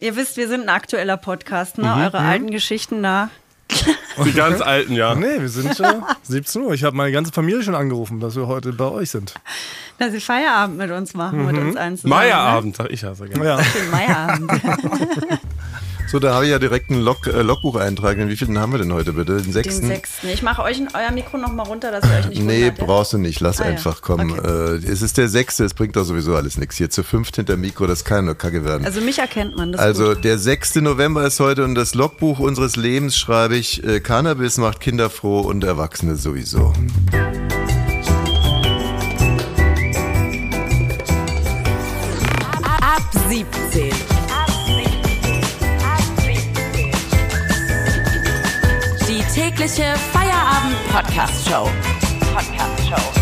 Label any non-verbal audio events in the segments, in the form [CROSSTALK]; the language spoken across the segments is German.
Ihr wisst, wir sind ein aktueller Podcast, ne? Eure alten Geschichten da. [LAUGHS] Die ganz alten, ja. Nee, wir sind äh, 17 Uhr. Ich habe meine ganze Familie schon angerufen, dass wir heute bei euch sind. Dass sie Feierabend mit uns machen, mit uns allen zusammen. Meierabend, sag ich ja so gerne. Ja. Ne? Den Meierabend. [LAUGHS] So, da habe ich ja direkt einen Log, äh, Logbucheintrag. Wie viel haben wir denn heute bitte? Den Den sechsten? sechsten. Ich mache euch in euer Mikro noch mal runter, dass ihr euch nicht Nee, wundert, ja? brauchst du nicht. Lass Ah, ja. einfach kommen. Okay. Äh, es ist der sechste, es bringt doch sowieso alles nichts. Hier zu fünft hinter Mikro, das kann nur Kacke werden. Also mich erkennt man, das Also gut. der 6. November ist heute und das Logbuch unseres Lebens schreibe ich, äh, Cannabis macht Kinder froh und Erwachsene sowieso. Ab 17. Tägliche Feierabend-Podcast-Show. Podcast-Show.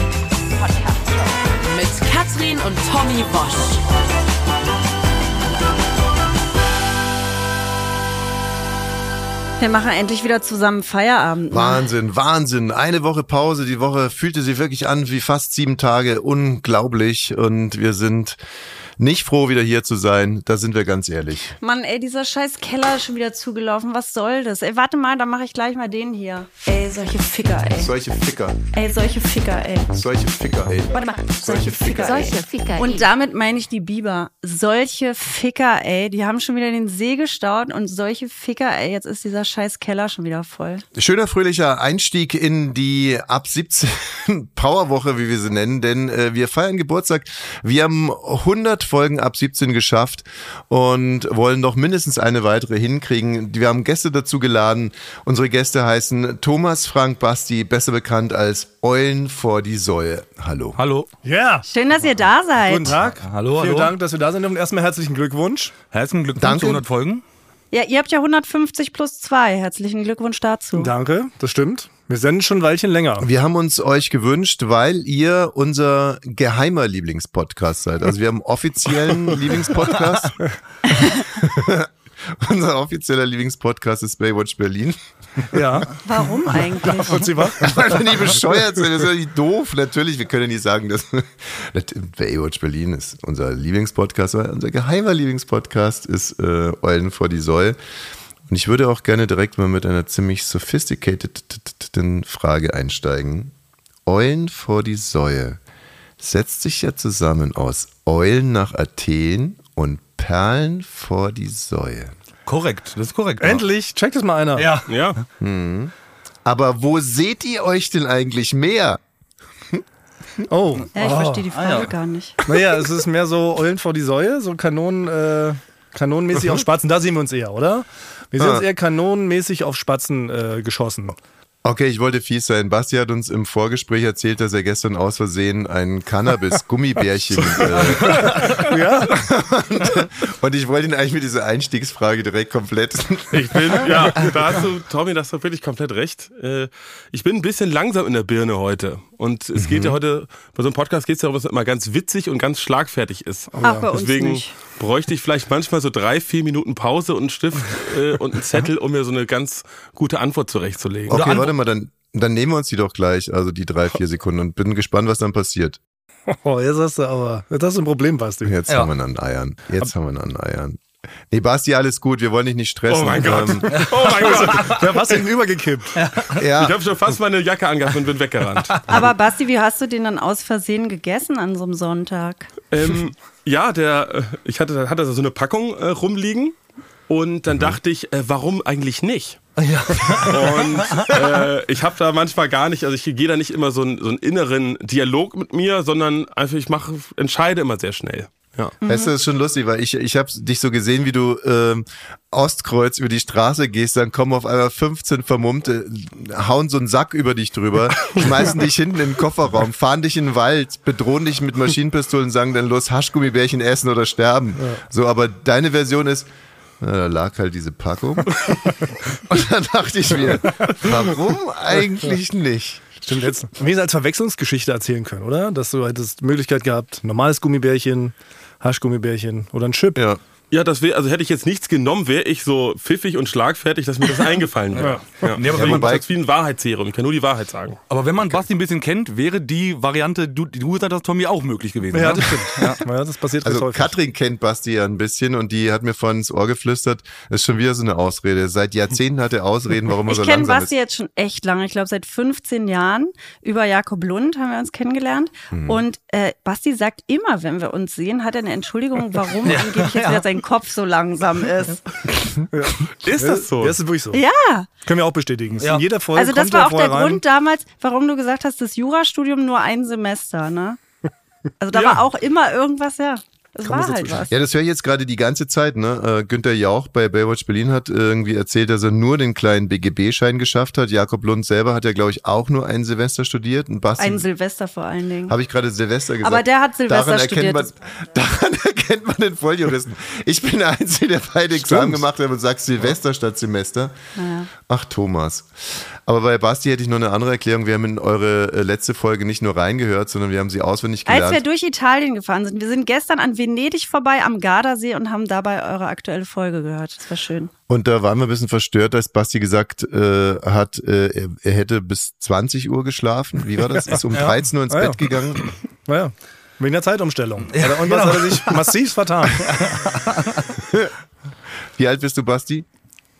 Podcast-Show. Mit Katrin und Tommy Bosch. Wir machen endlich wieder zusammen Feierabend. ne? Wahnsinn, Wahnsinn. Eine Woche Pause. Die Woche fühlte sich wirklich an wie fast sieben Tage. Unglaublich. Und wir sind nicht froh, wieder hier zu sein. Da sind wir ganz ehrlich. Mann, ey, dieser scheiß Keller ist schon wieder zugelaufen. Was soll das? Ey, warte mal, dann mache ich gleich mal den hier. Ey, solche Ficker, ey. Solche Ficker. Ey, solche Ficker, ey. Solche Ficker, ey. Warte mal, solche Ficker, ey. Solche Ficker. Und damit meine ich die Biber. Solche Ficker, ey. Die haben schon wieder den See gestaut und solche Ficker, ey. Jetzt ist dieser scheiß Keller schon wieder voll. Schöner fröhlicher Einstieg in die ab 17 [LAUGHS] Powerwoche, wie wir sie nennen, denn äh, wir feiern Geburtstag. Wir haben 100 Folgen ab 17 geschafft und wollen noch mindestens eine weitere hinkriegen. Wir haben Gäste dazu geladen. Unsere Gäste heißen Thomas Frank Basti, besser bekannt als Eulen vor die Säue. Hallo. Hallo. Ja. Schön, dass ihr da seid. Guten Tag. Hallo, Vielen hallo. Dank, dass wir da sind und erstmal herzlichen Glückwunsch. Herzlichen Glückwunsch Danke. zu 100 Folgen. Ja, ihr habt ja 150 plus 2. Herzlichen Glückwunsch dazu. Danke, das stimmt. Wir senden schon ein Weilchen länger. Wir haben uns euch gewünscht, weil ihr unser geheimer Lieblingspodcast seid. Also wir haben einen offiziellen [LAUGHS] Lieblingspodcast. [LAUGHS] unser offizieller Lieblingspodcast ist Baywatch Berlin. Ja. Warum [LAUGHS] eigentlich? Und Sie was? Weil wir nie bescheuert sind, das ist ja nicht doof. Natürlich, wir können ja nicht sagen, dass Baywatch Berlin ist unser Lieblingspodcast, unser geheimer Lieblingspodcast ist äh, Eulen vor die Säule. Und ich würde auch gerne direkt mal mit einer ziemlich sophisticated Frage einsteigen. Eulen vor die Säue setzt sich ja zusammen aus Eulen nach Athen und Perlen vor die Säue. Korrekt, das ist korrekt. Endlich, checkt es mal einer. Ja. Ja. Aber wo seht ihr euch denn eigentlich mehr? Oh. Ja, ich oh. verstehe die Frage gar nicht. Naja, es ist mehr so Eulen vor die Säue, so Kanonen, äh, kanonenmäßig [LAUGHS] auf Spatzen. Da sehen wir uns eher, oder? Wir sehen Ah. uns eher kanonenmäßig auf Spatzen äh, geschossen. Okay, ich wollte fies sein. Basti hat uns im Vorgespräch erzählt, dass er gestern aus Versehen ein Cannabis-Gummibärchen. [LAUGHS] äh, Ja. und, [LAUGHS] und ich wollte ihn eigentlich mit dieser Einstiegsfrage direkt komplett. Ich bin, [LAUGHS] ja, da hast du, Tommy, da hast du wirklich komplett recht. Äh, Ich bin ein bisschen langsam in der Birne heute. Und es geht ja heute, bei so einem Podcast geht es darum, dass es immer ganz witzig und ganz schlagfertig ist. Ach, bei uns Deswegen nicht. bräuchte ich vielleicht manchmal so drei, vier Minuten Pause und einen Stift [LAUGHS] äh, und einen Zettel, um mir so eine ganz gute Antwort zurechtzulegen. Okay, warte mal, dann, dann nehmen wir uns die doch gleich, also die drei, vier Sekunden und bin gespannt, was dann passiert. [LAUGHS] Oh, jetzt hast du aber, jetzt hast du ein Problem, Basti. Jetzt haben wir ihn an Eiern. Jetzt haben wir ihn an Eiern. Nee, Basti, alles gut, wir wollen dich nicht stressen. Oh mein Gott. Ähm, [LAUGHS] Oh mein Gott. Der was hinten übergekippt. Ich ja, habe schon fast meine Jacke angehabt und bin weggerannt. Aber Basti, wie hast du den dann aus Versehen gegessen an so einem Sonntag? Ähm, ja, der, äh, ich hatte, hatte so eine Packung äh, rumliegen und dann dachte ich, äh, warum eigentlich nicht? [LAUGHS] Und äh, ich habe da manchmal gar nicht, also ich gehe da nicht immer so, einen- so einen inneren Dialog mit mir, sondern einfach ich mache, entscheide immer sehr schnell. Ja. weißt du, das ist schon lustig, weil ich, ich habe dich so gesehen, wie du ähm, Ostkreuz über die Straße gehst, dann kommen auf einmal 15 Vermummte, hauen so einen Sack über dich drüber, [LAUGHS] schmeißen dich hinten in den Kofferraum, fahren dich in den Wald, bedrohen dich mit Maschinenpistolen, sagen dann los, Haschgummibärchen essen oder sterben. So, aber deine Version ist, na, da lag halt diese Packung. [LAUGHS] Und dann dachte ich mir, warum eigentlich nicht? Stimmt, jetzt wir es als Verwechslungsgeschichte erzählen können, oder? Dass du hättest die Möglichkeit gehabt, normales Gummibärchen, Haschgummibärchen oder ein Chip. Ja. Ja, das wäre, also hätte ich jetzt nichts genommen, wäre ich so pfiffig und schlagfertig, dass mir das [LAUGHS] eingefallen wäre. Ja. Nee, aber Ja, wenn man- das ist wie ein Wahrheitsserum. Ich kann nur die Wahrheit sagen. Aber wenn man Basti ein bisschen kennt, wäre die Variante, du, du gesagt hast, Tommy, auch möglich gewesen. Ja, ne? das stimmt. Ja, ja das passiert Also häufig. Katrin kennt Basti ja ein bisschen und die hat mir vorhin ins Ohr geflüstert, das ist schon wieder so eine Ausrede. Seit Jahrzehnten hat er Ausreden, warum er Ich so kenne langsam Basti ist. jetzt schon echt lange. Ich glaube, seit 15 Jahren. Über Jakob Lund haben wir uns kennengelernt. Mhm. Und äh, Basti sagt immer, wenn wir uns sehen, hat er eine Entschuldigung, warum [LAUGHS] angeblich jetzt wieder sein Kopf so langsam [LAUGHS] ist. Ist das so? Ja, das ist wirklich so. Ja, Können wir auch bestätigen. Ja. In jeder Folge also das kommt war auch der rein. Grund damals, warum du gesagt hast, das Jurastudium nur ein Semester, ne? Also da Ja. war auch immer irgendwas, ja. Es war halt was. Ja, das höre ich jetzt gerade die ganze Zeit. Ne? Äh, Günther Jauch bei Baywatch Berlin hat irgendwie erzählt, dass er nur den kleinen BGB-Schein geschafft hat. Jakob Lund selber hat ja, glaube ich, auch nur ein Semester studiert. Und Basti, Ein Silvester vor allen Dingen. habe ich gerade Silvester gesagt. Aber der hat Silvester daran studiert. Man, [LAUGHS] daran erkennt man den Volljuristen. Ich bin der Einzige, der beide Examen gemacht hat und sagt Silvester statt Semester. Ach, Thomas. Aber bei Basti hätte ich noch eine andere Erklärung. Wir haben in eure äh, letzte Folge nicht nur reingehört, sondern wir haben sie auswendig Als gelernt. wir durch Italien gefahren sind, wir sind gestern an Venedig vorbei am Gardasee und haben dabei eure aktuelle Folge gehört. Das war schön. Und da waren wir ein bisschen verstört, als Basti gesagt äh, hat, äh, er, hätte bis 20 Uhr geschlafen. Wie war das? Ist um 13 Uhr ins ja. Bett gegangen. Naja, wegen der Zeitumstellung. Hat er- Und was hat er sich massiv vertan? [LAUGHS] Wie alt bist du, Basti?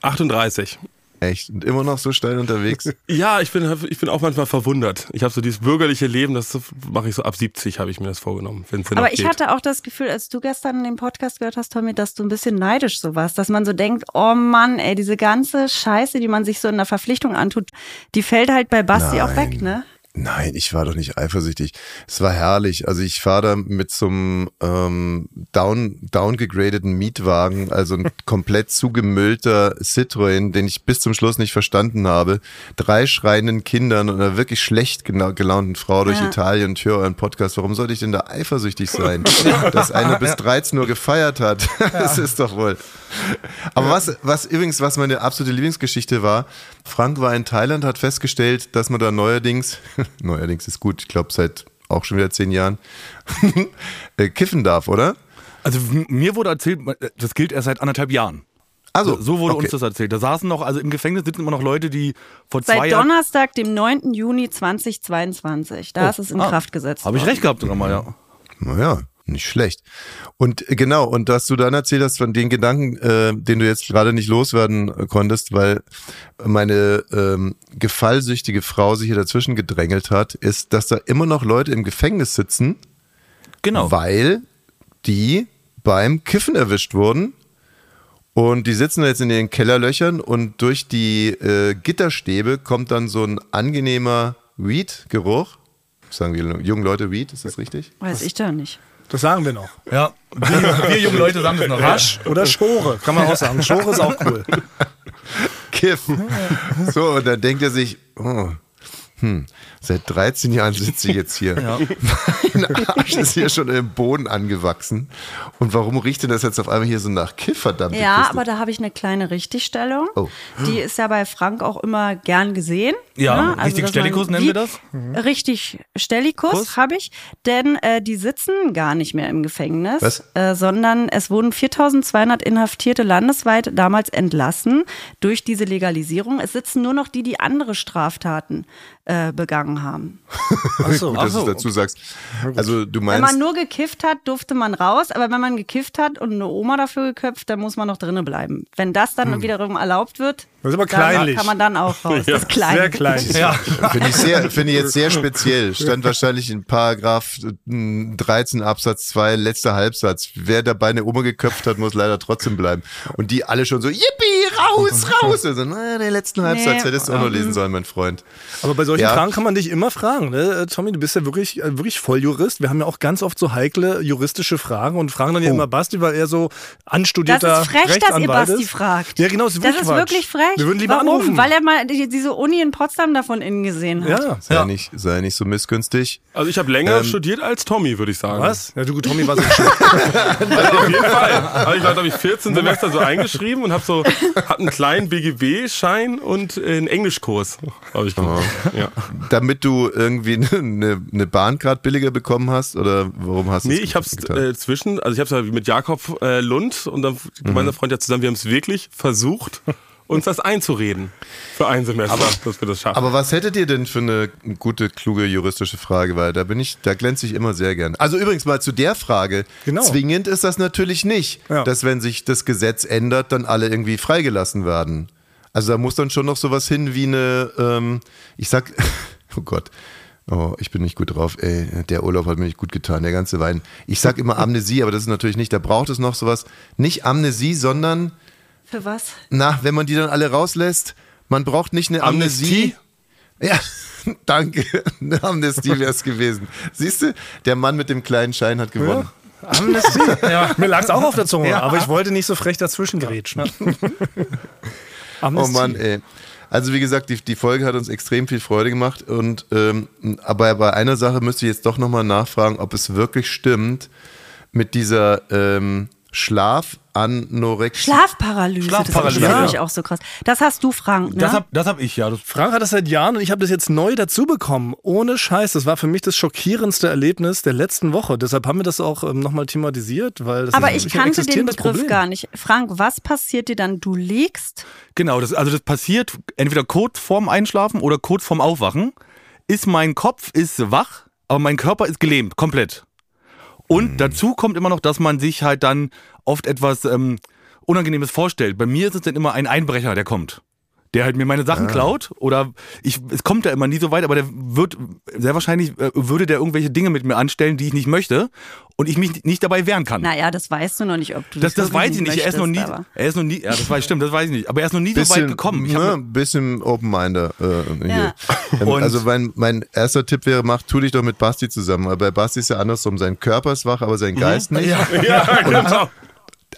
38. Echt. Und immer noch so steil unterwegs. [LAUGHS] Ja, ich bin, ich bin auch manchmal verwundert. Ich habe so dieses bürgerliche Leben, das mache ich so ab 70, habe ich mir das vorgenommen. Aber noch ich geht. hatte auch das Gefühl, als du gestern den Podcast gehört hast, Tommy, dass du ein bisschen neidisch so warst, dass man so denkt, oh Mann, ey, diese ganze Scheiße, die man sich so in der Verpflichtung antut, die fällt halt bei Basti auch weg, ne? Nein, ich war doch nicht eifersüchtig. Es war herrlich. Also ich fahre da mit so einem ähm, down, downgegradeten Mietwagen, also ein [LAUGHS] komplett zugemüllter Citroën, den ich bis zum Schluss nicht verstanden habe. Drei schreienden Kindern und einer wirklich schlecht gelaunten Frau durch Ja. Italien und höre euren Podcast. Warum sollte ich denn da eifersüchtig sein? [LAUGHS] Dass einer bis 13 Uhr gefeiert hat. [LAUGHS] Das ist doch wohl. Aber was, was übrigens, was meine absolute Lieblingsgeschichte war, Frank war in Thailand, hat festgestellt, dass man da neuerdings, [LAUGHS] neuerdings ist gut, ich glaube seit auch schon wieder zehn Jahren, [LAUGHS] äh, kiffen darf, oder? Also mir wurde erzählt, das gilt erst seit anderthalb Jahren. Also, So wurde okay. uns das erzählt. Da saßen noch, also im Gefängnis sitzen immer noch Leute, die vor zwei Seit Jahren. Donnerstag, dem 9. Juni 2022. Da ist es in Ah, Kraft gesetzt. Habe ich recht gehabt sogar mal, ja. Naja, nicht schlecht. Und äh, genau, und dass du dann erzählt hast von den Gedanken, äh, den du jetzt gerade nicht loswerden äh, konntest, weil meine ähm, gefallsüchtige Frau sich hier dazwischen gedrängelt hat, ist, dass da immer noch Leute im Gefängnis sitzen, Genau. weil die beim Kiffen erwischt wurden. Und die sitzen da jetzt in den Kellerlöchern und durch die äh, Gitterstäbe kommt dann so ein angenehmer Weed-Geruch. Sagen wir jungen Leute Weed, ist das richtig? Weiß ich doch nicht. Das sagen wir noch. Ja, wir, wir jungen Leute sagen das noch. Rasch oder Schore, kann man auch sagen. Schore ist auch cool. Kiff. So, und dann denkt er sich, oh, hm, seit 13 Jahren sitze ich jetzt hier. [LAUGHS] Mein Arsch ist hier schon im Boden angewachsen. Und warum riecht denn das jetzt auf einmal hier so nach Kiff, verdammte Ja, Kiste? aber da habe ich eine kleine Richtigstellung. Oh. Die ist ja bei Frank auch immer gern gesehen. Ja, ne? richtig dass man Stellikus nennen wir das. Richtig Stellikus habe ich, denn äh, die sitzen gar nicht mehr im Gefängnis, Was? Äh, sondern es wurden 4200 Inhaftierte landesweit damals entlassen durch diese Legalisierung. Es sitzen nur noch die, die andere Straftaten äh, begangen haben. [LAUGHS] Achso, Gut, dass du es dazu sagst. Also du Wenn meinst, man nur gekifft hat, durfte man raus, aber wenn man gekifft hat und eine Oma dafür geköpft, dann muss man noch drinnen bleiben. Wenn das dann wiederum erlaubt wird, Das ist aber dann kleinlich. kann man dann auch raus. [LAUGHS] das ist klein. Sehr [LAUGHS] klein. Ja. finde ich, sehr, finde ich jetzt sehr [LAUGHS] speziell. Stand wahrscheinlich in Paragraph äh, 13 Absatz 2, letzter Halbsatz. Wer dabei eine Oma geköpft hat, muss leider trotzdem bleiben. Und die alle schon so, yippie, raus, raus. Also, na, den letzten Halbsatz Nee. hättest du auch noch lesen sollen, mein Freund. Aber bei solchen Ja. Fragen kann man dich immer fragen. Ne? Äh, Tommy, du bist ja wirklich, äh, wirklich Volljurist. Wir haben ja auch ganz oft so heikle juristische Fragen und fragen dann ja immer Basti, weil er so Das anstudierter ist frech, dass ihr Basti ist. fragt. Ja, genau, das ist Das wirklich ist Quatsch. wirklich frech. Echt? Wir würden lieber Warum? anrufen. Weil er mal die, diese Uni in Potsdam davon innen gesehen hat. Ja. Sei, Nicht, sei nicht so missgünstig. Also ich habe länger studiert als Tommy, würde ich sagen. Was? Ja, du, Tommy, war [LAUGHS] so. Also auf jeden Fall. Also ich war, glaube ich, 14 Semester so eingeschrieben und habe so, hab einen kleinen BGB-Schein und einen Englischkurs, habe ich gemacht. Ja. Damit du irgendwie [LAUGHS] eine, eine Bahn gerade billiger bekommen hast? Oder warum hast du Nee, es ich habe es äh, zwischen, also ich habe es mit Jakob äh, Lund und dann gemeinsamer Freund ja zusammen, wir haben es wirklich versucht, uns das einzureden für ein Semester, dass wir das schaffen. Aber was hättet ihr denn für eine gute, kluge juristische Frage? Weil da bin ich, da glänze ich immer sehr gern. Also übrigens mal zu der Frage. Genau. Zwingend ist das natürlich nicht, Ja. dass wenn sich das Gesetz ändert, dann alle irgendwie freigelassen werden. Also da muss dann schon noch sowas hin wie eine, ähm, ich sag, [LAUGHS] oh Gott. Oh, ich bin nicht gut drauf. Ey, der Urlaub hat mir nicht gut getan, der ganze Wein. Ich sag immer Amnesie, aber das ist natürlich nicht. Da braucht es noch sowas. Nicht Amnesie, sondern Für was? na, wenn man die dann alle rauslässt, man braucht nicht eine Amnesie. Ja, [LAUGHS] danke. Eine Amnestie wäre es gewesen. Siehst du, der Mann mit dem kleinen Schein hat gewonnen. Amnestie. [LAUGHS] Ja. Mir lag es auch auf der Zunge, aber ich wollte nicht so frech dazwischen grätschen. [LAUGHS] Oh Mann, ey. Also wie gesagt, die, die Folge hat uns extrem viel Freude gemacht. Und ähm, aber bei einer Sache müsste ich jetzt doch nochmal nachfragen, ob es wirklich stimmt mit dieser ähm, Schlafanorexie. Schlafparalyse. Schlafparalyse, Das ist ja. auch so krass. Das hast du, Frank, ne? Das hab, das hab ich, ja. Frank hat das seit Jahren und ich habe das jetzt neu dazu bekommen. Ohne Scheiß. Das war für mich das schockierendste Erlebnis der letzten Woche. Deshalb haben wir das auch ähm, nochmal thematisiert, weil das Aber ist ich kannte den Begriff Problem. gar nicht. Frank, was passiert dir dann? Du liegst genau, das, also das passiert entweder kurz vorm Einschlafen oder kurz vorm Aufwachen. Ist mein Kopf ist wach, aber mein Körper ist gelähmt, komplett. Und dazu kommt immer noch, dass man sich halt dann oft etwas ähm, Unangenehmes vorstellt. Bei mir ist es dann immer ein Einbrecher, der kommt. Der halt mir meine Sachen klaut oder ich, es kommt ja immer nie so weit, aber der wird, sehr wahrscheinlich äh, würde der irgendwelche Dinge mit mir anstellen, die ich nicht möchte und ich mich nicht dabei wehren kann. Naja, das weißt du noch nicht, ob du Das, das weiß ich nicht. Er ist noch nie, möchtest, aber- er ist noch nie, ja, das weiß stimmt, das weiß ich nicht. Aber er ist noch nie so weit gekommen. Ich ne, mir- bisschen Open-Minder. Äh, Ja. hier. Ähm, Und- also mein, mein erster Tipp wäre, mach, tu dich doch mit Basti zusammen. Aber bei Basti ist ja andersrum. Sein Körper ist wach, aber sein Geist nicht. ja, [LAUGHS] genau.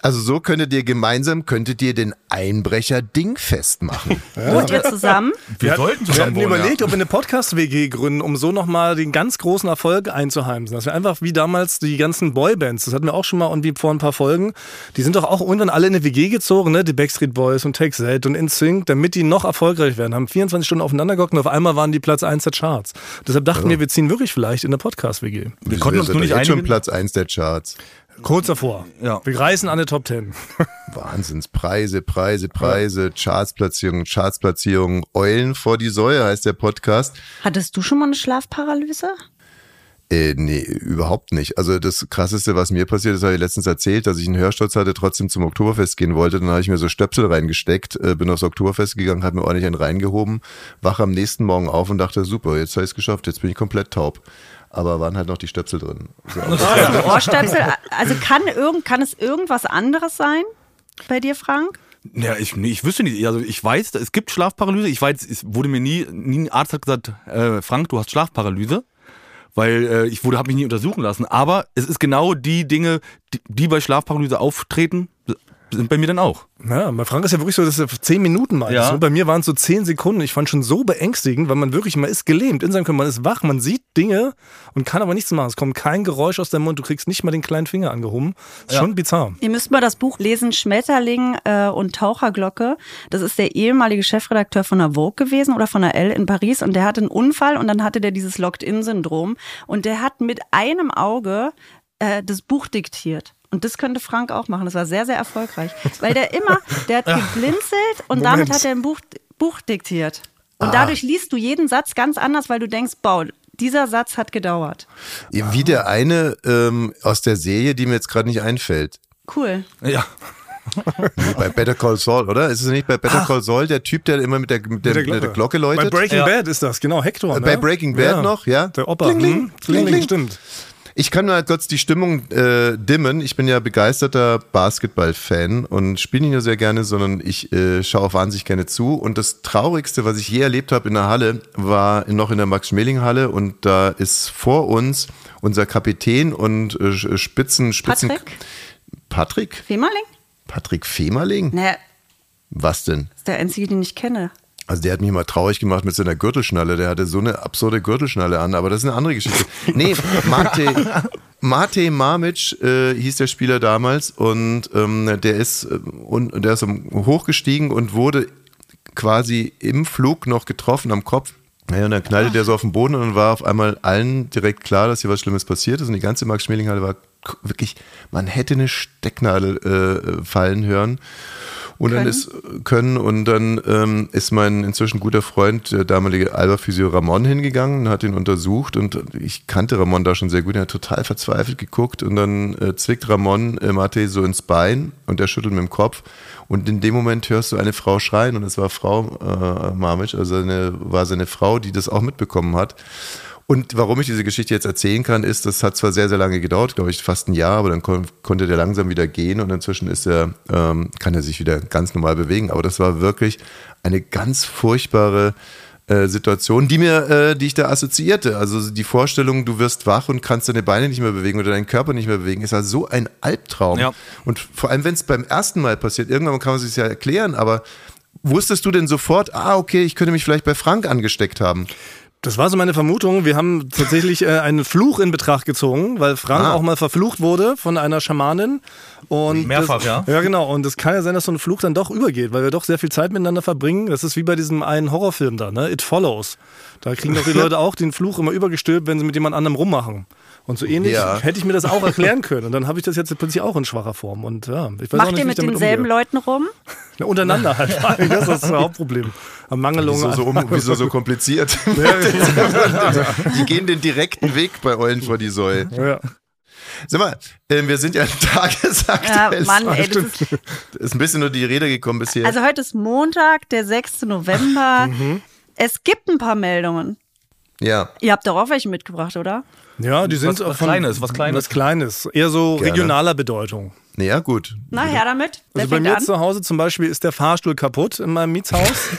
Also so könntet ihr gemeinsam, könntet ihr den Einbrecher dingfest machen. [LAUGHS] Wohnt ihr zusammen? wir sollten Wir zusammen hatten wohnen, überlegt, ja. ob wir eine Podcast-WG gründen, um so nochmal den ganz großen Erfolg einzuheimsen. Dass wir einfach wie damals die ganzen Boybands, das hatten wir auch schon mal irgendwie vor ein paar Folgen, die sind doch auch irgendwann alle in eine WG gezogen, ne? Die Backstreet Boys und Take That und InSync, damit die noch erfolgreich werden. Haben 24 Stunden aufeinander gehockt und auf einmal waren die Platz 1 der Charts. Deshalb dachten wir, wir ziehen wirklich vielleicht in eine Podcast-WG. Wir konnten uns nur nicht einigen. Platz 1 der Charts. Kurz davor. Ja. Wir reißen an die Top 10. [LAUGHS] Wahnsinns. Preise, Preise, Preise, Chartsplatzierungen, Chartsplatzierungen. Eulen vor die Säue heißt der Podcast. Hattest du schon mal eine Schlafparalyse? Äh, nee, überhaupt nicht. Also das Krasseste, was mir passiert ist, habe ich letztens erzählt, dass ich einen Hörsturz hatte, trotzdem zum Oktoberfest gehen wollte. Dann habe ich mir so Stöpsel reingesteckt, äh, bin aufs Oktoberfest gegangen, habe mir ordentlich einen reingehoben, wach am nächsten Morgen auf und dachte, super, jetzt habe ich es geschafft, jetzt bin ich komplett taub. Aber waren halt noch die Stöpsel drin. So. [LAUGHS] Also Ohrstöpsel. Also kann, irgend, kann es irgendwas anderes sein bei dir, Frank? Ja, ich, nee, ich wüsste nicht. Also ich weiß, es gibt Schlafparalyse. Ich weiß, es wurde mir nie, nie ein Arzt hat gesagt, äh, Frank, du hast Schlafparalyse. Weil äh, ich wurde, habe mich nie untersuchen lassen. Aber es ist genau die Dinge, die, die bei Schlafparalyse auftreten, sind bei mir dann auch. Ja, bei Frank ist ja wirklich so, dass er zehn Minuten mal Ja. ist. Und bei mir waren es so zehn Sekunden. Ich fand schon so beängstigend, weil man wirklich, man ist gelähmt in seinem Körper, man ist wach, man sieht Dinge und kann aber nichts machen. Es kommt kein Geräusch aus deinem Mund, du kriegst nicht mal den kleinen Finger angehoben. Ist schon bizarr. Ihr müsst mal das Buch lesen, Schmetterling äh, und Taucherglocke. Das ist der ehemalige Chefredakteur von der Vogue gewesen oder von der Elle in Paris und der hatte einen Unfall und dann hatte der dieses Locked-In-Syndrom und der hat mit einem Auge äh, das Buch diktiert. Und das könnte Frank auch machen. Das war sehr, sehr erfolgreich. Weil der immer, der hat [LAUGHS] geblinzelt und damit Moment. hat er ein Buch, Buch diktiert. Und dadurch liest du jeden Satz ganz anders, weil du denkst, boah, dieser Satz hat gedauert. Wie der eine ähm, aus der Serie, die mir jetzt gerade nicht einfällt. Cool. Ja. [LAUGHS] Bei Better Call Saul, oder? Ist es nicht bei Better Call Saul der Typ, der immer mit der, mit der, mit der, Glocke läutet? Bei Breaking Ja. Bad ist das, genau, Hector. Äh, Ne? bei Breaking Bad noch, ja? Der Opa. Kling, kling, hm? kling, kling. stimmt. Ich kann mal kurz die Stimmung äh, dimmen. Ich bin ja begeisterter Basketball-Fan und spiele nicht nur sehr gerne, sondern ich äh, schaue auch wahnsinnig gerne zu. Und das Traurigste, was ich je erlebt habe in der Halle, war noch in der Max-Schmeling-Halle und da ist vor uns unser Kapitän und äh, Spitzen, Spitzen... Patrick? Patrick? Femerling? Patrick Femerling? Naja, Was denn? Das ist der einzige, den ich kenne. Also der hat mich mal traurig gemacht mit seiner Gürtelschnalle. Der hatte so eine absurde Gürtelschnalle an, aber das ist eine andere Geschichte. [LAUGHS] Nee, Mate, Mate Mamic äh, hieß der Spieler damals und ähm, der ist äh, und der ist hochgestiegen und wurde quasi im Flug noch getroffen am Kopf. Naja, und dann knallte der so auf den Boden und war auf einmal allen direkt klar, dass hier was Schlimmes passiert ist. Und die ganze Max-Schmeling-Halle war k- wirklich, man hätte eine Stecknadel äh, fallen hören. Und dann Können? ist können. Und dann ähm, ist mein inzwischen guter Freund, der damalige Alba-Physio Ramon, hingegangen und hat ihn untersucht. Und ich kannte Ramon da schon sehr gut. Er hat total verzweifelt geguckt. Und dann äh, zwickt Ramon äh, Mate so ins Bein. Und der schüttelt mit dem Kopf. Und in dem Moment hörst du eine Frau schreien. Und es war Frau äh, Mamic, also eine, war seine Frau, die das auch mitbekommen hat. Und warum ich diese Geschichte jetzt erzählen kann, ist, das hat zwar sehr, sehr lange gedauert, glaube ich, fast ein Jahr, aber dann kon konnte der langsam wieder gehen und inzwischen ist er, ähm, kann er sich wieder ganz normal bewegen. Aber das war wirklich eine ganz furchtbare äh, Situation, die mir, äh, die ich da assoziierte. Also die Vorstellung, du wirst wach und kannst deine Beine nicht mehr bewegen oder deinen Körper nicht mehr bewegen, ist ja so ein Albtraum. Ja. Und vor allem, wenn es beim ersten Mal passiert, irgendwann kann man sich ja erklären, aber wusstest du denn sofort, ah, okay, ich könnte mich vielleicht bei Frank angesteckt haben? Das war so meine Vermutung. Wir haben tatsächlich äh, einen Fluch in Betracht gezogen, weil Frank Ah. auch mal verflucht wurde von einer Schamanin. Und Mehrfach, das, ja. Ja, genau. Und es kann ja sein, dass so ein Fluch dann doch übergeht, weil wir doch sehr viel Zeit miteinander verbringen. Das ist wie bei diesem einen Horrorfilm da, ne? It Follows. Da kriegen doch die [LAUGHS] Leute auch den Fluch immer übergestülpt, wenn sie mit jemand anderem rummachen. Und so ähnlich Ja. hätte ich mir das auch [LAUGHS] erklären können. Und dann habe ich das jetzt plötzlich auch in schwacher Form. Und ja, ich weiß auch Macht nicht, ihr mit denselben umgehe. Leuten rum? [LAUGHS] Ja, untereinander halt. [LAUGHS] Das ist das Hauptproblem. Am Mangelung Wieso so, um, wieso so kompliziert? die gehen den direkten Weg bei Eulen vor die Säule. Ja. Sag mal, äh, wir sind ja tagesaktuell. Ja, Mann, ey, das ist, ist ein bisschen nur die Rede gekommen bisher. also heute ist Montag, der 6. November. Mhm. Es gibt ein paar Meldungen. ja. Ihr habt doch auch welche mitgebracht, oder? Ja, die sind Was- was von- Kleines, was Kleines. Was Kleines. Eher so Gerne. regionaler Bedeutung. Naja, gut. Na, her damit. Wer Also bei mir an? zu Hause zum Beispiel ist der Fahrstuhl kaputt in meinem Mietshaus.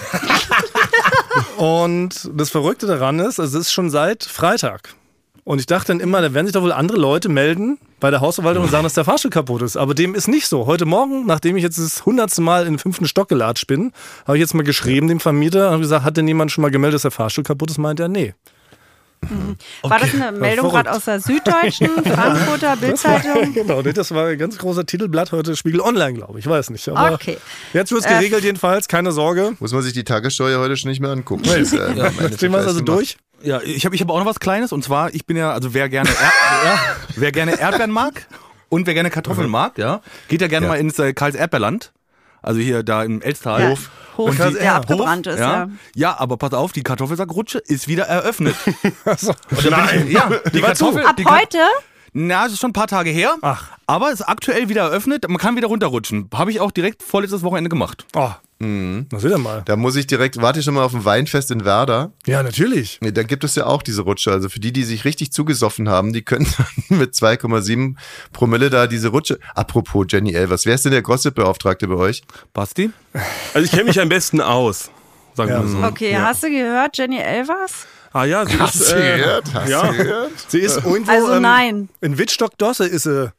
[LAUGHS] und das Verrückte daran ist, also es ist schon seit Freitag. Und ich dachte dann immer, da werden sich doch wohl andere Leute melden bei der Hausverwaltung und sagen, dass der Fahrstuhl kaputt ist. Aber dem ist nicht so. Heute Morgen, nachdem ich jetzt das hundertste Mal in den fünften Stock gelatscht bin, habe ich jetzt mal geschrieben dem Vermieter und habe gesagt, hat denn jemand schon mal gemeldet, dass der Fahrstuhl kaputt ist? Meint er, nee. War das eine Meldung gerade aus der Süddeutschen, [LAUGHS] Frankfurter Bildzeitung? [LAUGHS] genau, nee, das war ein ganz großer Titelblatt heute, Spiegel Online, glaube ich. Ich weiß nicht. Aber Okay. Jetzt wird es Äh, geregelt jedenfalls, keine Sorge. Muss man sich die Tagessteuer heute schon nicht mehr angucken. Das ist, äh, Das Thema ist also durch. Ja, ich habe ich hab auch noch was Kleines und zwar, ich bin ja, also wer gerne, er ja, wer gerne Erdbeeren mag und wer gerne Kartoffeln mag, ja, geht ja gerne Ja. mal ins äh, Karls Erdbeerland. Also hier da im Elstal. Ja, Hof. Hof, die- der abgebrannt ist, ja. ja. ja, aber pass auf, die Kartoffelsackrutsche ist wieder eröffnet. [LAUGHS] Nein. ja, die zu. Kartoffel. Ab die Ka- heute? Na, es ist schon ein paar Tage her. Ach. Aber ist aktuell wieder eröffnet. Man kann wieder runterrutschen. Habe ich auch direkt vorletztes Wochenende gemacht. Oh, Mhm. na seht ihr mal. Da muss ich direkt, warte ich schon mal auf ein Weinfest in Werder. Ja, natürlich. Nee, da gibt es ja auch diese Rutsche. Also für die, die sich richtig zugesoffen haben, die können [LAUGHS] dann mit 2,7 Promille da diese Rutsche. Apropos Jenny Elvers, wer ist denn der Gossip-Beauftragte bei euch? Basti? Also ich kenne mich am besten aus. Sagen wir so. Okay, hast du gehört, Jenny Elvers? Ah ja, sie Hast ist, äh, gehört? Hast ja. gehört? Sie ist irgendwo Also ähm, nein. in Wittstock-Dosse ist sie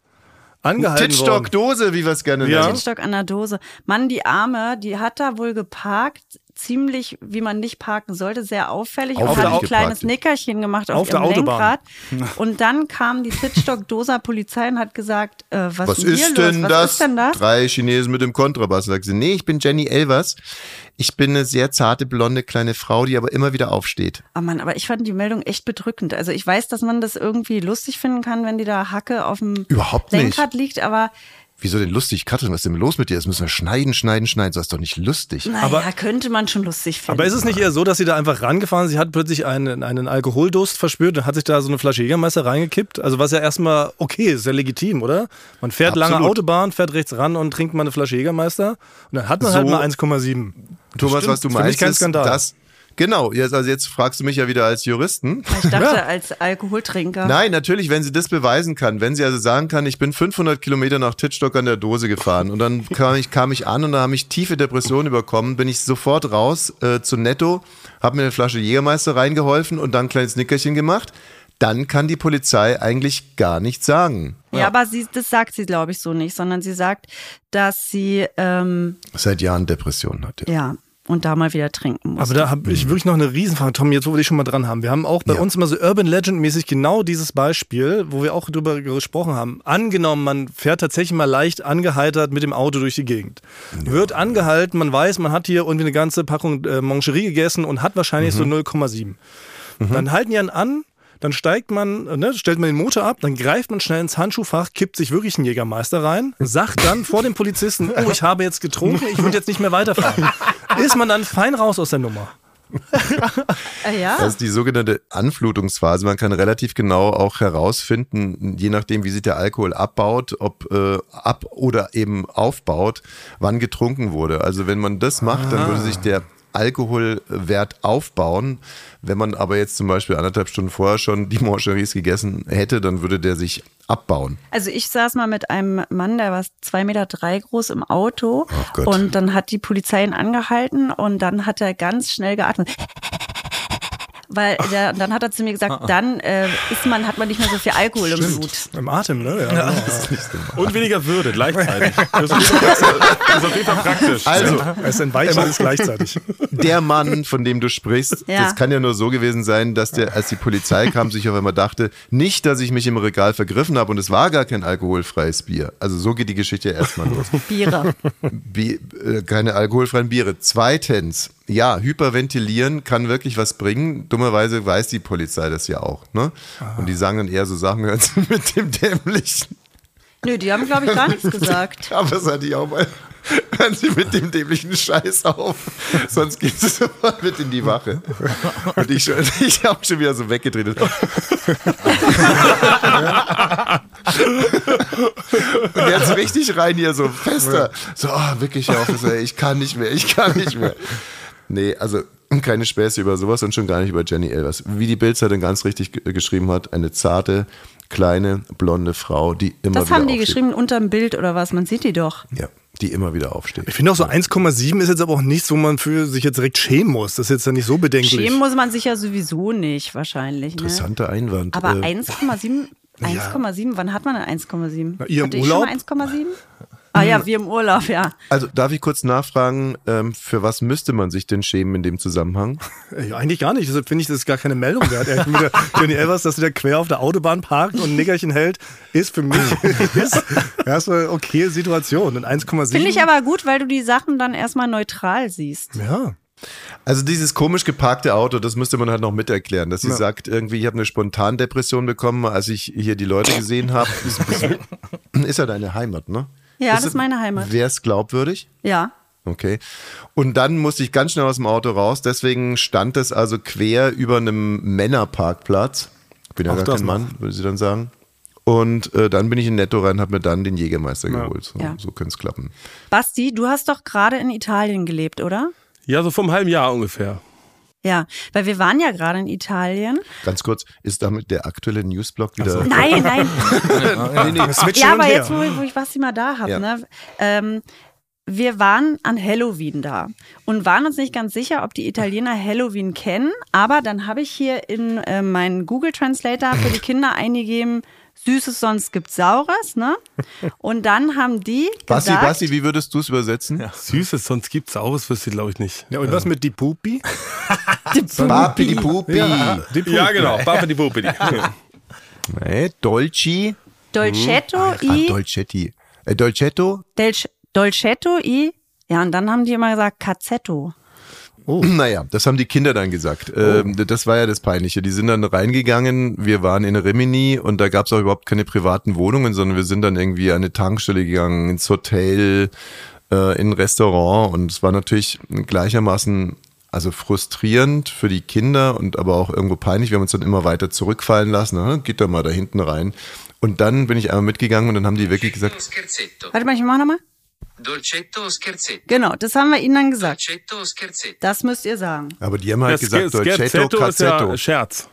angehalten worden. Titstock-Dose, wie wir es gerne Ja. nennen. Stock an der Dose. Mann, die Arme, die hat da wohl geparkt, ziemlich, wie man nicht parken sollte, sehr auffällig und Auffällig hat ein geparkt. kleines Nickerchen gemacht auf, Auf ihrem. Lenkrad. [LAUGHS] Und dann kam die Titstock-Doser Polizei und hat gesagt, äh, was, Was ist denn? Was ist denn das? Drei Chinesen mit dem Kontrabass. Sagt sie, nee, ich bin Jenny Elvers. Ich bin eine sehr zarte, blonde, kleine Frau, die aber immer wieder aufsteht. Oh Mann, aber ich fand die Meldung echt bedrückend. Also ich weiß, dass man das irgendwie lustig finden kann, wenn die da Hacke auf dem Überhaupt nicht. Lenkrad liegt, aber Wieso denn lustig? Katrin, was ist denn los mit dir? Das müssen wir schneiden, schneiden, schneiden. Das ist doch nicht lustig. naja, Aber- könnte man schon lustig finden. Aber ist es nicht eher so, dass sie da einfach rangefahren ist? Sie hat plötzlich einen, einen Alkoholdurst verspürt und hat sich da so eine Flasche Jägermeister reingekippt? Also was ja erstmal okay ist, ist ja legitim, oder? Man fährt lange Absolut. Autobahn, fährt rechts ran und trinkt mal eine Flasche Jägermeister und dann hat man halt So- mal 1,7. Thomas, was du Das finde ich meinst, kein ist, Skandal. dass Genau, jetzt, also jetzt fragst du mich ja wieder als Juristen. ich dachte, [LAUGHS] als Alkoholtrinker. Nein, natürlich, wenn sie das beweisen kann. Wenn sie also sagen kann, ich bin 500 Kilometer nach Tittstock an der Dose gefahren und dann kam ich, kam ich an und da haben mich tiefe Depressionen überkommen, bin ich sofort raus äh, zu Netto, habe mir eine Flasche Jägermeister reingeholfen und dann ein kleines Nickerchen gemacht. dann kann die Polizei eigentlich gar nichts sagen. Ja, aber sie, das sagt sie, glaube ich, so nicht, sondern sie sagt, dass sie, ähm, Seit Jahren Depressionen hat. Ja. ja, und da mal wieder trinken muss. Aber da habe ich wirklich noch eine Riesenfrage, Tom, jetzt wo wir dich schon mal dran haben. Wir haben auch bei Ja. uns immer so Urban Legend-mäßig genau dieses Beispiel, wo wir auch drüber gesprochen haben. Angenommen, man fährt tatsächlich mal leicht angeheitert mit dem Auto durch die Gegend. Wird angehalten, man weiß, man hat hier irgendwie eine ganze Packung äh, Mancherie gegessen und hat wahrscheinlich so 0,7. Dann halten die einen an, dann steigt man, ne, stellt man den Motor ab, dann greift man schnell ins Handschuhfach, kippt sich wirklich einen Jägermeister rein, sagt dann vor dem Polizisten, oh, ich habe jetzt getrunken, ich würde jetzt nicht mehr weiterfahren. Ist man dann fein raus aus der Nummer? äh, ja? Das ist die sogenannte Anflutungsphase. Man kann relativ genau auch herausfinden, je nachdem, wie sich der Alkohol abbaut, ob äh, ab oder eben aufbaut, wann getrunken wurde. Also wenn man das macht, dann würde sich der Alkoholwert aufbauen. Wenn man aber jetzt zum Beispiel anderthalb Stunden vorher schon die Mancheries gegessen hätte, dann würde der sich abbauen. Also ich saß mal mit einem Mann, der war zwei Meter drei groß im Auto und dann hat die Polizei ihn angehalten und dann hat er ganz schnell geatmet. Weil der, dann hat er zu mir gesagt, dann äh, ist man, hat man nicht mehr so viel Alkohol im Blut. Im Atem, ne? Ja, genau. Und weniger Würde gleichzeitig. [LAUGHS] Das ist, auf jeden Fall- praktisch. Also, Es ist ein Weiches gleichzeitig. der Mann, von dem du sprichst, Ja. das kann ja nur so gewesen sein, dass der, als die Polizei kam, sich auf einmal dachte, nicht, dass ich mich im Regal vergriffen habe und es war gar kein alkoholfreies Bier. Also so geht die Geschichte ja erstmal los. Biere. Bi äh, keine alkoholfreien Biere. Zweitens, ja, hyperventilieren kann wirklich was bringen. Dummerweise weiß die Polizei das ja auch. Ne? Und die sagen dann eher so Sachen, hören Sie mit dem Dämlichen. Nö, die haben, glaube ich, gar nichts gesagt. [LAUGHS] Aber das hatte ich auch mal. Hören Sie mit dem dämlichen Scheiß auf, sonst gehen Sie sofort mit in die Wache. Und ich, schon- [LAUGHS] ich habe schon wieder so weggedreht. Und jetzt richtig rein hier, so fester. So, oh, wirklich, Officer, ich kann nicht mehr, ich kann nicht mehr. Nee, also [LAUGHS] keine Späße über sowas und schon gar nicht über Jenny Elvers. Wie die Bildzeitung ganz richtig ge- geschrieben hat, eine zarte, kleine, blonde Frau, die immer Das wieder haben die aufsteht. geschrieben unterm Bild oder was? Man sieht die doch. Ja, die immer wieder aufsteht. Ich finde auch so 1,7 ist jetzt aber auch nichts, wo man für sich jetzt direkt schämen muss. Das ist jetzt ja nicht so bedenklich. Schämen muss man sich ja sowieso nicht, wahrscheinlich. Ne? Interessanter Einwand. Aber Äh, 1,7, 1,7, wann hat man denn 1,7? Na, ihr im Urlaub? schon mal 1,7? Ah ja, wir im Urlaub, ja. Also darf ich kurz nachfragen, ähm, für was müsste man sich denn schämen in dem Zusammenhang? Äh, Ja, eigentlich gar nicht. Deshalb finde ich, das ist gar keine Meldung wert. Der Jenny Elvers, dass sie da quer auf der Autobahn parkt und ein Nickerchen hält, ist für mich [LAUGHS] ist erstmal eine okay Situation. Und 1,7. Finde ich aber gut, weil du die Sachen dann erstmal neutral siehst. Ja. Also dieses komisch geparkte Auto, das müsste man halt noch mit erklären, dass sie sagt, irgendwie, ich habe eine Spontandepression bekommen, als ich hier die Leute gesehen habe. [LAUGHS] Ist, ist, ist ja deine Heimat, ne? Ja, das ist meine Heimat. Wäre es glaubwürdig? Ja. Okay. Und dann musste ich ganz schnell aus dem Auto raus, deswegen stand es also quer über einem Männerparkplatz. Ich bin ja Auch gar das kein Mann, würde sie dann sagen. Und äh, dann bin ich in Netto rein, habe mir dann den Jägermeister geholt. So, Ja. so könnte es klappen. Basti, du hast doch gerade in Italien gelebt, oder? Ja, so vor einem halben Jahr ungefähr. Ja, weil wir waren ja gerade in Italien. Ganz kurz, ist damit der aktuelle Newsblock wieder. Nein, nein. [LAUGHS] nee, nee. [LAUGHS] Switch ja, aber jetzt, wo, ich- wo ich Basti mal da habe, Ja. ne? Ähm, wir waren an Halloween da und waren uns nicht ganz sicher, ob die Italiener Halloween kennen. Aber dann habe ich hier in äh, meinen Google Translator für die Kinder eingegeben, Süßes, sonst gibt's Saures, ne? Und dann haben die Basti, gesagt, Basti, wie würdest du es übersetzen? [LAUGHS] Süßes, sonst gibt's auch, das wüsste ich glaube ich nicht. Ja, und was mit die Pupi? [LAUGHS] Papi di Pupi. Die Pupi. Ja, genau. Bapedi Bopedi. [LAUGHS] Nee, Dolci. Dolcetto Ah, i Dolcetti. Äh, Dolcetto? Dolcetto i ja, und dann haben die immer gesagt Cazzetto. [CLEARS THROAT] Naja, das haben die Kinder dann gesagt. Ähm, das war ja das Peinliche. Die sind dann reingegangen, wir waren in Rimini und da gab es auch überhaupt keine privaten Wohnungen, sondern wir sind dann irgendwie an eine Tankstelle gegangen, ins Hotel, äh, in ein Restaurant und es war natürlich gleichermaßen also frustrierend für die Kinder und aber auch irgendwo peinlich. Wir haben uns dann immer weiter zurückfallen lassen. Na, geht doch mal da hinten rein. Und dann bin ich einmal mitgegangen und dann haben die wirklich gesagt. Warte mal, ich mach nochmal. Dolcetto scherzetto? Genau, das haben wir ihnen dann gesagt. Dolcetto scherzetto? Das müsst ihr sagen. aber die haben halt Das gesagt, Dolcetto, Scherzetto ist ja Cazzetto. Scherz.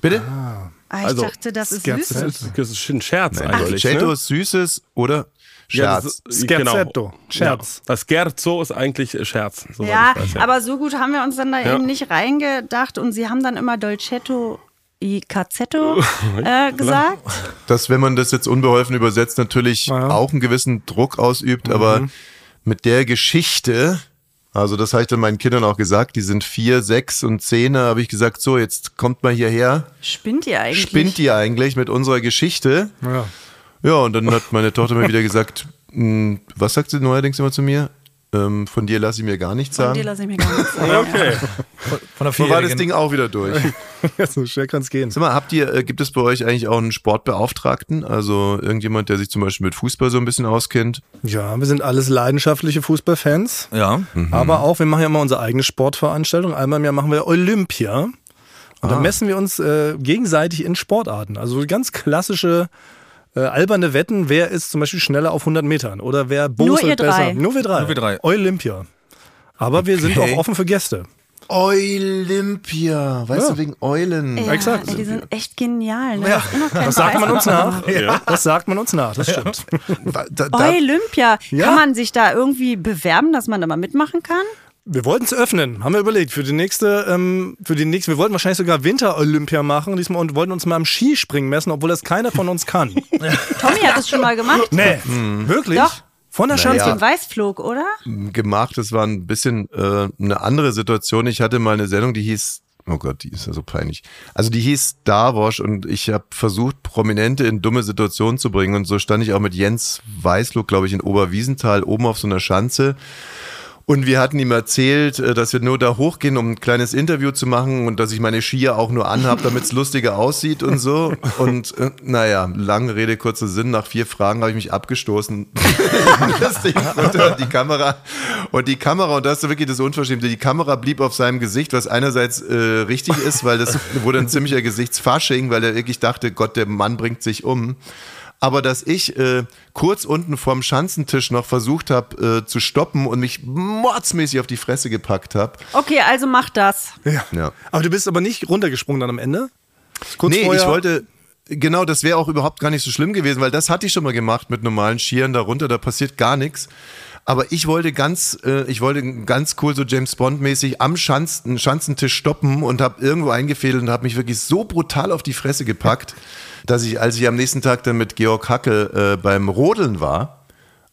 Bitte? Ah, ich Also, dachte, das ist Scherzo. süß. Das ist, ein Scherz eigentlich. Dolcetto ne? ist Süßes oder Ja, Scherz. ist- Scherzetto. Scherz. Ja. Das Scherzo ist eigentlich Scherz. Ja, weiß, aber so gut haben wir uns dann da Ja. eben nicht reingedacht und sie haben dann immer Dolcetto Ikazetto [LAUGHS] äh, gesagt. dass wenn man das jetzt unbeholfen übersetzt, natürlich Ja. auch einen gewissen Druck ausübt, aber mit der Geschichte, also das habe ich dann meinen Kindern auch gesagt, die sind vier, sechs und zehn, habe ich gesagt, so, jetzt kommt mal hierher, Spinnt ihr eigentlich? spinnt ihr eigentlich mit unserer Geschichte? Ja. Ja, und dann hat meine Tochter mir [LAUGHS] wieder gesagt, "Hm, was sagt sie neuerdings immer zu mir? Ähm, von dir lasse ich mir gar nichts Von sagen. dir lasse ich mir gar nichts sagen. [LAUGHS] Okay. Von der So war das. Ding auch wieder durch. [LAUGHS] Ja, so schnell kann es gehen. Sag mal, habt ihr, äh, gibt es bei euch eigentlich auch einen Sportbeauftragten? Also irgendjemand, der sich zum Beispiel mit Fußball so ein bisschen auskennt? Ja, wir sind alles leidenschaftliche Fußballfans. Ja. Aber auch, wir machen ja immer unsere eigene Sportveranstaltung. Einmal im Jahr machen wir Olympia. Und da messen wir uns äh, gegenseitig in Sportarten. Also ganz klassische äh, alberne Wetten, wer ist zum Beispiel schneller auf 100 Metern oder wer boselt besser. Nur wir drei. Nur wir drei. Olympia. Aber wir sind Okay. auch offen für Gäste. Olympia, weißt Ja. du, wegen Eulen. Ja, Exakt. ey, die sind echt genial. Ne? Ja, Das, sagt man uns nach. [LAUGHS] Das sagt man uns nach, das stimmt. [LAUGHS] Da, da, Olympia. Ja. Kann man sich da irgendwie bewerben, dass man da mal mitmachen kann? Wir wollten es öffnen, haben wir überlegt. Für die nächste, ähm, für die nächste, wir wollten wahrscheinlich sogar Winter-Olympia machen diesmal und wollten uns mal am Skispringen messen, obwohl das keiner von uns kann. [LAUGHS] Tommy hat das schon mal gemacht. nee, wirklich? Doch. Von der Naja. Schanze? Den Weißflug, oder? gemacht, das war ein bisschen äh, eine andere Situation. Ich hatte mal eine Sendung, die hieß, oh Gott, die ist ja so peinlich. Also die hieß Star Wars und ich habe versucht, Prominente in dumme Situationen zu bringen. Und so stand ich auch mit Jens Weißloh, glaube ich, in Oberwiesenthal oben auf so einer Schanze. Und wir hatten ihm erzählt, äh, dass wir nur da hochgehen, um ein kleines Interview zu machen und dass ich meine Skier auch nur anhab, damit es lustiger aussieht und so. [LAUGHS] Und äh, naja, lange Rede, kurzer Sinn. Nach vier Fragen habe ich mich abgestoßen. [LAUGHS] das Ding unter die Kamera. Und die Kamera, und das ist wirklich das Unverschämte, die Kamera blieb auf seinem Gesicht, was einerseits äh, richtig ist, weil das wurde ein ziemlicher Gesichtsfasching, weil er wirklich dachte, Gott, der Mann bringt sich um. Aber dass ich äh, kurz unten vorm Schanzentisch noch versucht habe äh, zu stoppen und mich mordsmäßig auf die Fresse gepackt habe. Okay, also mach das. Ja. Ja. Aber du bist aber nicht runtergesprungen dann am Ende? Kurz nee, vorher- ich wollte, genau, das wäre auch überhaupt gar nicht so schlimm gewesen, weil das hatte ich schon mal gemacht mit normalen Skiern darunter, da passiert gar nichts. Aber ich wollte ganz, äh, ich wollte ganz cool so James Bond mäßig am Schanzen, Schanzentisch stoppen und habe irgendwo eingefädelt und habe mich wirklich so brutal auf die Fresse gepackt, dass ich, als ich am nächsten Tag dann mit Georg Hackel äh, beim Rodeln war,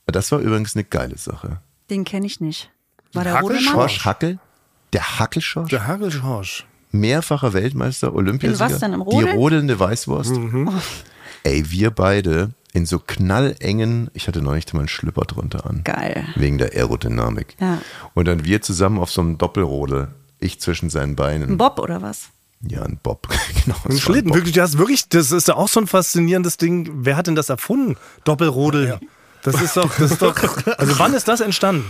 das war übrigens eine geile Sache. Den kenne ich nicht. War der Hackel Rodemann? Schorsch Hackel, der Hackelschorsch, Der Hagel Schorsch. mehrfacher Weltmeister, Olympiasieger. In was denn, im Die Rodeln? rodelnde Weißwurst. Ey, wir beide in so knallengen, ich hatte neulich mal einen Schlüpper drunter an. Geil. Wegen der Aerodynamik. Ja. Und dann wir zusammen auf so einem Doppelrodel. Ich zwischen seinen Beinen. Ein Bob oder was? Ja, ein Bob. [LAUGHS] genau. Ein Schlitten, wirklich, das ist wirklich, das ist ja auch so ein faszinierendes Ding. Wer hat denn das erfunden? Doppelrodel. Das ist doch, das ist doch, also wann ist das entstanden?